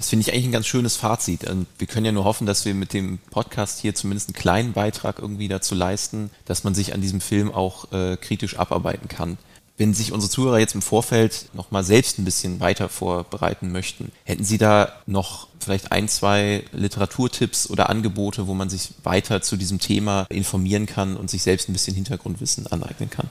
Das finde ich eigentlich ein ganz schönes Fazit. Und wir können ja nur hoffen, dass wir mit dem Podcast hier zumindest einen kleinen Beitrag irgendwie dazu leisten, dass man sich an diesem Film auch äh, kritisch abarbeiten kann. Wenn sich unsere Zuhörer jetzt im Vorfeld nochmal selbst ein bisschen weiter vorbereiten möchten, hätten Sie da noch vielleicht ein, zwei Literaturtipps oder Angebote, wo man sich weiter zu diesem Thema informieren kann und sich selbst ein bisschen Hintergrundwissen aneignen kann?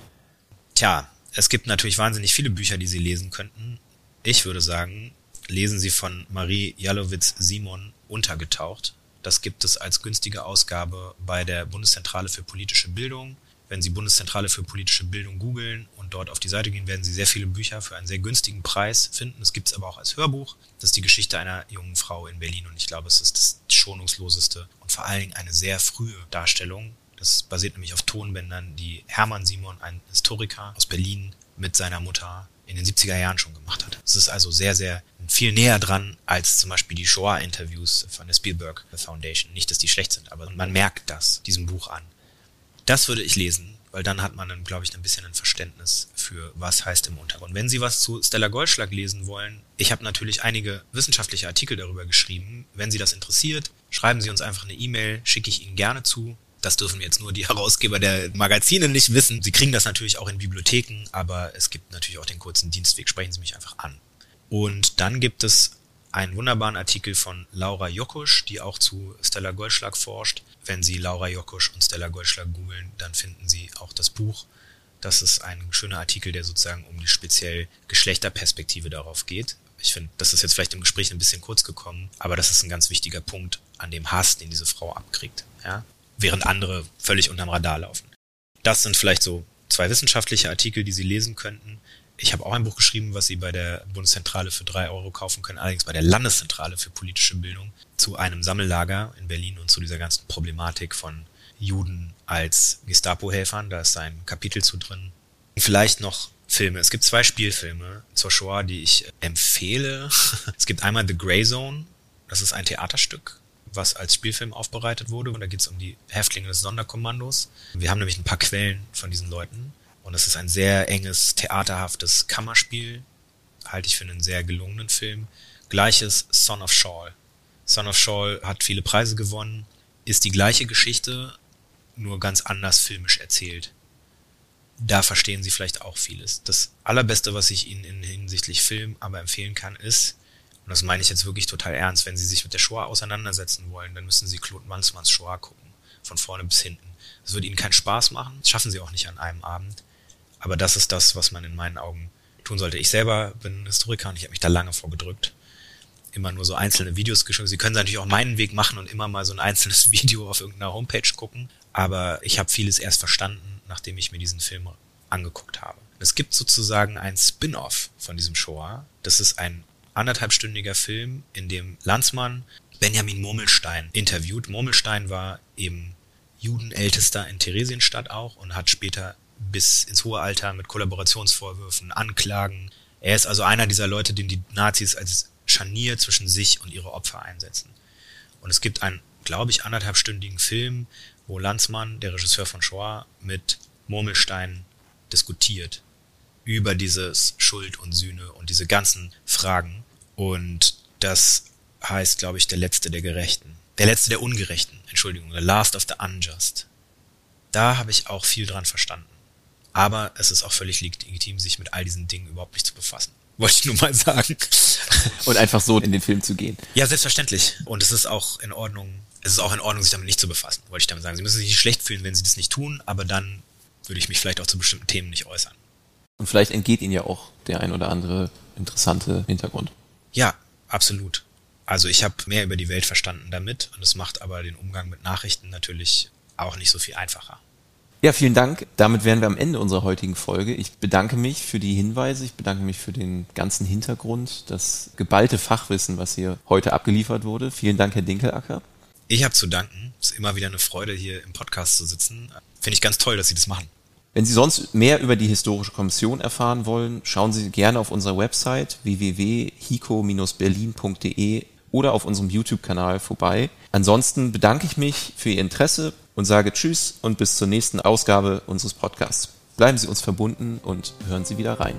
Tja, es gibt natürlich wahnsinnig viele Bücher, die Sie lesen könnten. Ich würde sagen, lesen Sie von Marie Jalowitz-Simon Untergetaucht. Das gibt es als günstige Ausgabe bei der Bundeszentrale für politische Bildung wenn Sie Bundeszentrale für politische Bildung googeln und dort auf die Seite gehen, werden Sie sehr viele Bücher für einen sehr günstigen Preis finden. Es gibt es aber auch als Hörbuch. Das ist die Geschichte einer jungen Frau in Berlin und ich glaube, es ist das schonungsloseste und vor allen Dingen eine sehr frühe Darstellung. Das basiert nämlich auf Tonbändern, die Hermann Simon, ein Historiker aus Berlin, mit seiner Mutter in den 70er Jahren schon gemacht hat. Es ist also sehr, sehr viel näher dran als zum Beispiel die Shoah-Interviews von der Spielberg Foundation. Nicht, dass die schlecht sind, aber man merkt das diesem Buch an. Das würde ich lesen, weil dann hat man dann, glaube ich, ein bisschen ein Verständnis für, was heißt im Untergrund. Wenn Sie was zu Stella Goldschlag lesen wollen, ich habe natürlich einige wissenschaftliche Artikel darüber geschrieben. Wenn Sie das interessiert, schreiben Sie uns einfach eine E-Mail, schicke ich Ihnen gerne zu. Das dürfen jetzt nur die Herausgeber der Magazine nicht wissen. Sie kriegen das natürlich auch in Bibliotheken, aber es gibt natürlich auch den kurzen Dienstweg. Sprechen Sie mich einfach an. Und dann gibt es einen wunderbaren Artikel von Laura Jokusch, die auch zu Stella Goldschlag forscht. Wenn Sie Laura Jokusch und Stella Goldschlag googeln, dann finden Sie auch das Buch. Das ist ein schöner Artikel, der sozusagen um die speziell Geschlechterperspektive darauf geht. Ich finde, das ist jetzt vielleicht im Gespräch ein bisschen kurz gekommen, aber das ist ein ganz wichtiger Punkt an dem Hass, den diese Frau abkriegt, ja? Während andere völlig unterm Radar laufen. Das sind vielleicht so zwei wissenschaftliche Artikel, die Sie lesen könnten. Ich habe auch ein Buch geschrieben, was Sie bei der Bundeszentrale für drei Euro kaufen können, allerdings bei der Landeszentrale für politische Bildung zu einem Sammellager in Berlin und zu dieser ganzen Problematik von Juden als Gestapo-Helfern. Da ist ein Kapitel zu drin. Vielleicht noch Filme. Es gibt zwei Spielfilme zur Shoah, die ich empfehle. es gibt einmal The Grey Zone. Das ist ein Theaterstück, was als Spielfilm aufbereitet wurde. Und da geht es um die Häftlinge des Sonderkommandos. Wir haben nämlich ein paar Quellen von diesen Leuten. Und es ist ein sehr enges, theaterhaftes Kammerspiel. Halte ich für einen sehr gelungenen Film. Gleiches Son of Shawl. Son of Shawl hat viele Preise gewonnen, ist die gleiche Geschichte, nur ganz anders filmisch erzählt. Da verstehen Sie vielleicht auch vieles. Das allerbeste, was ich Ihnen in hinsichtlich Film aber empfehlen kann, ist, und das meine ich jetzt wirklich total ernst, wenn Sie sich mit der Shoah auseinandersetzen wollen, dann müssen Sie Claude Mansmanns Shoah gucken. Von vorne bis hinten. Das wird Ihnen keinen Spaß machen. Das schaffen Sie auch nicht an einem Abend. Aber das ist das, was man in meinen Augen tun sollte. Ich selber bin Historiker und ich habe mich da lange vorgedrückt. Immer nur so einzelne Videos geschrieben. Sie können natürlich auch meinen Weg machen und immer mal so ein einzelnes Video auf irgendeiner Homepage gucken. Aber ich habe vieles erst verstanden, nachdem ich mir diesen Film angeguckt habe. Es gibt sozusagen ein Spin-off von diesem Shoah. Das ist ein anderthalbstündiger Film, in dem Landsmann Benjamin Murmelstein interviewt. Murmelstein war eben Judenältester in Theresienstadt auch und hat später bis ins hohe Alter mit Kollaborationsvorwürfen, Anklagen. Er ist also einer dieser Leute, den die Nazis als Scharnier zwischen sich und ihre Opfer einsetzen. Und es gibt einen, glaube ich, anderthalbstündigen Film, wo Landsmann, der Regisseur von Shoah, mit Murmelstein diskutiert über dieses Schuld und Sühne und diese ganzen Fragen. Und das heißt, glaube ich, der Letzte der Gerechten. Der Letzte der Ungerechten, Entschuldigung, The Last of the Unjust. Da habe ich auch viel dran verstanden. Aber es ist auch völlig legitim, sich mit all diesen Dingen überhaupt nicht zu befassen. Wollte ich nur mal sagen. Und einfach so in den Film zu gehen. Ja, selbstverständlich. Und es ist auch in Ordnung, es ist auch in Ordnung, sich damit nicht zu befassen, wollte ich damit sagen. Sie müssen sich nicht schlecht fühlen, wenn Sie das nicht tun, aber dann würde ich mich vielleicht auch zu bestimmten Themen nicht äußern. Und vielleicht entgeht Ihnen ja auch der ein oder andere interessante Hintergrund. Ja, absolut. Also ich habe mehr über die Welt verstanden damit und es macht aber den Umgang mit Nachrichten natürlich auch nicht so viel einfacher. Ja, vielen Dank. Damit wären wir am Ende unserer heutigen Folge. Ich bedanke mich für die Hinweise, ich bedanke mich für den ganzen Hintergrund, das geballte Fachwissen, was hier heute abgeliefert wurde. Vielen Dank, Herr Dinkelacker. Ich habe zu danken. Es ist immer wieder eine Freude, hier im Podcast zu sitzen. Finde ich ganz toll, dass Sie das machen. Wenn Sie sonst mehr über die Historische Kommission erfahren wollen, schauen Sie gerne auf unserer Website www.hico-berlin.de oder auf unserem YouTube-Kanal vorbei. Ansonsten bedanke ich mich für Ihr Interesse und sage Tschüss und bis zur nächsten Ausgabe unseres Podcasts. Bleiben Sie uns verbunden und hören Sie wieder rein.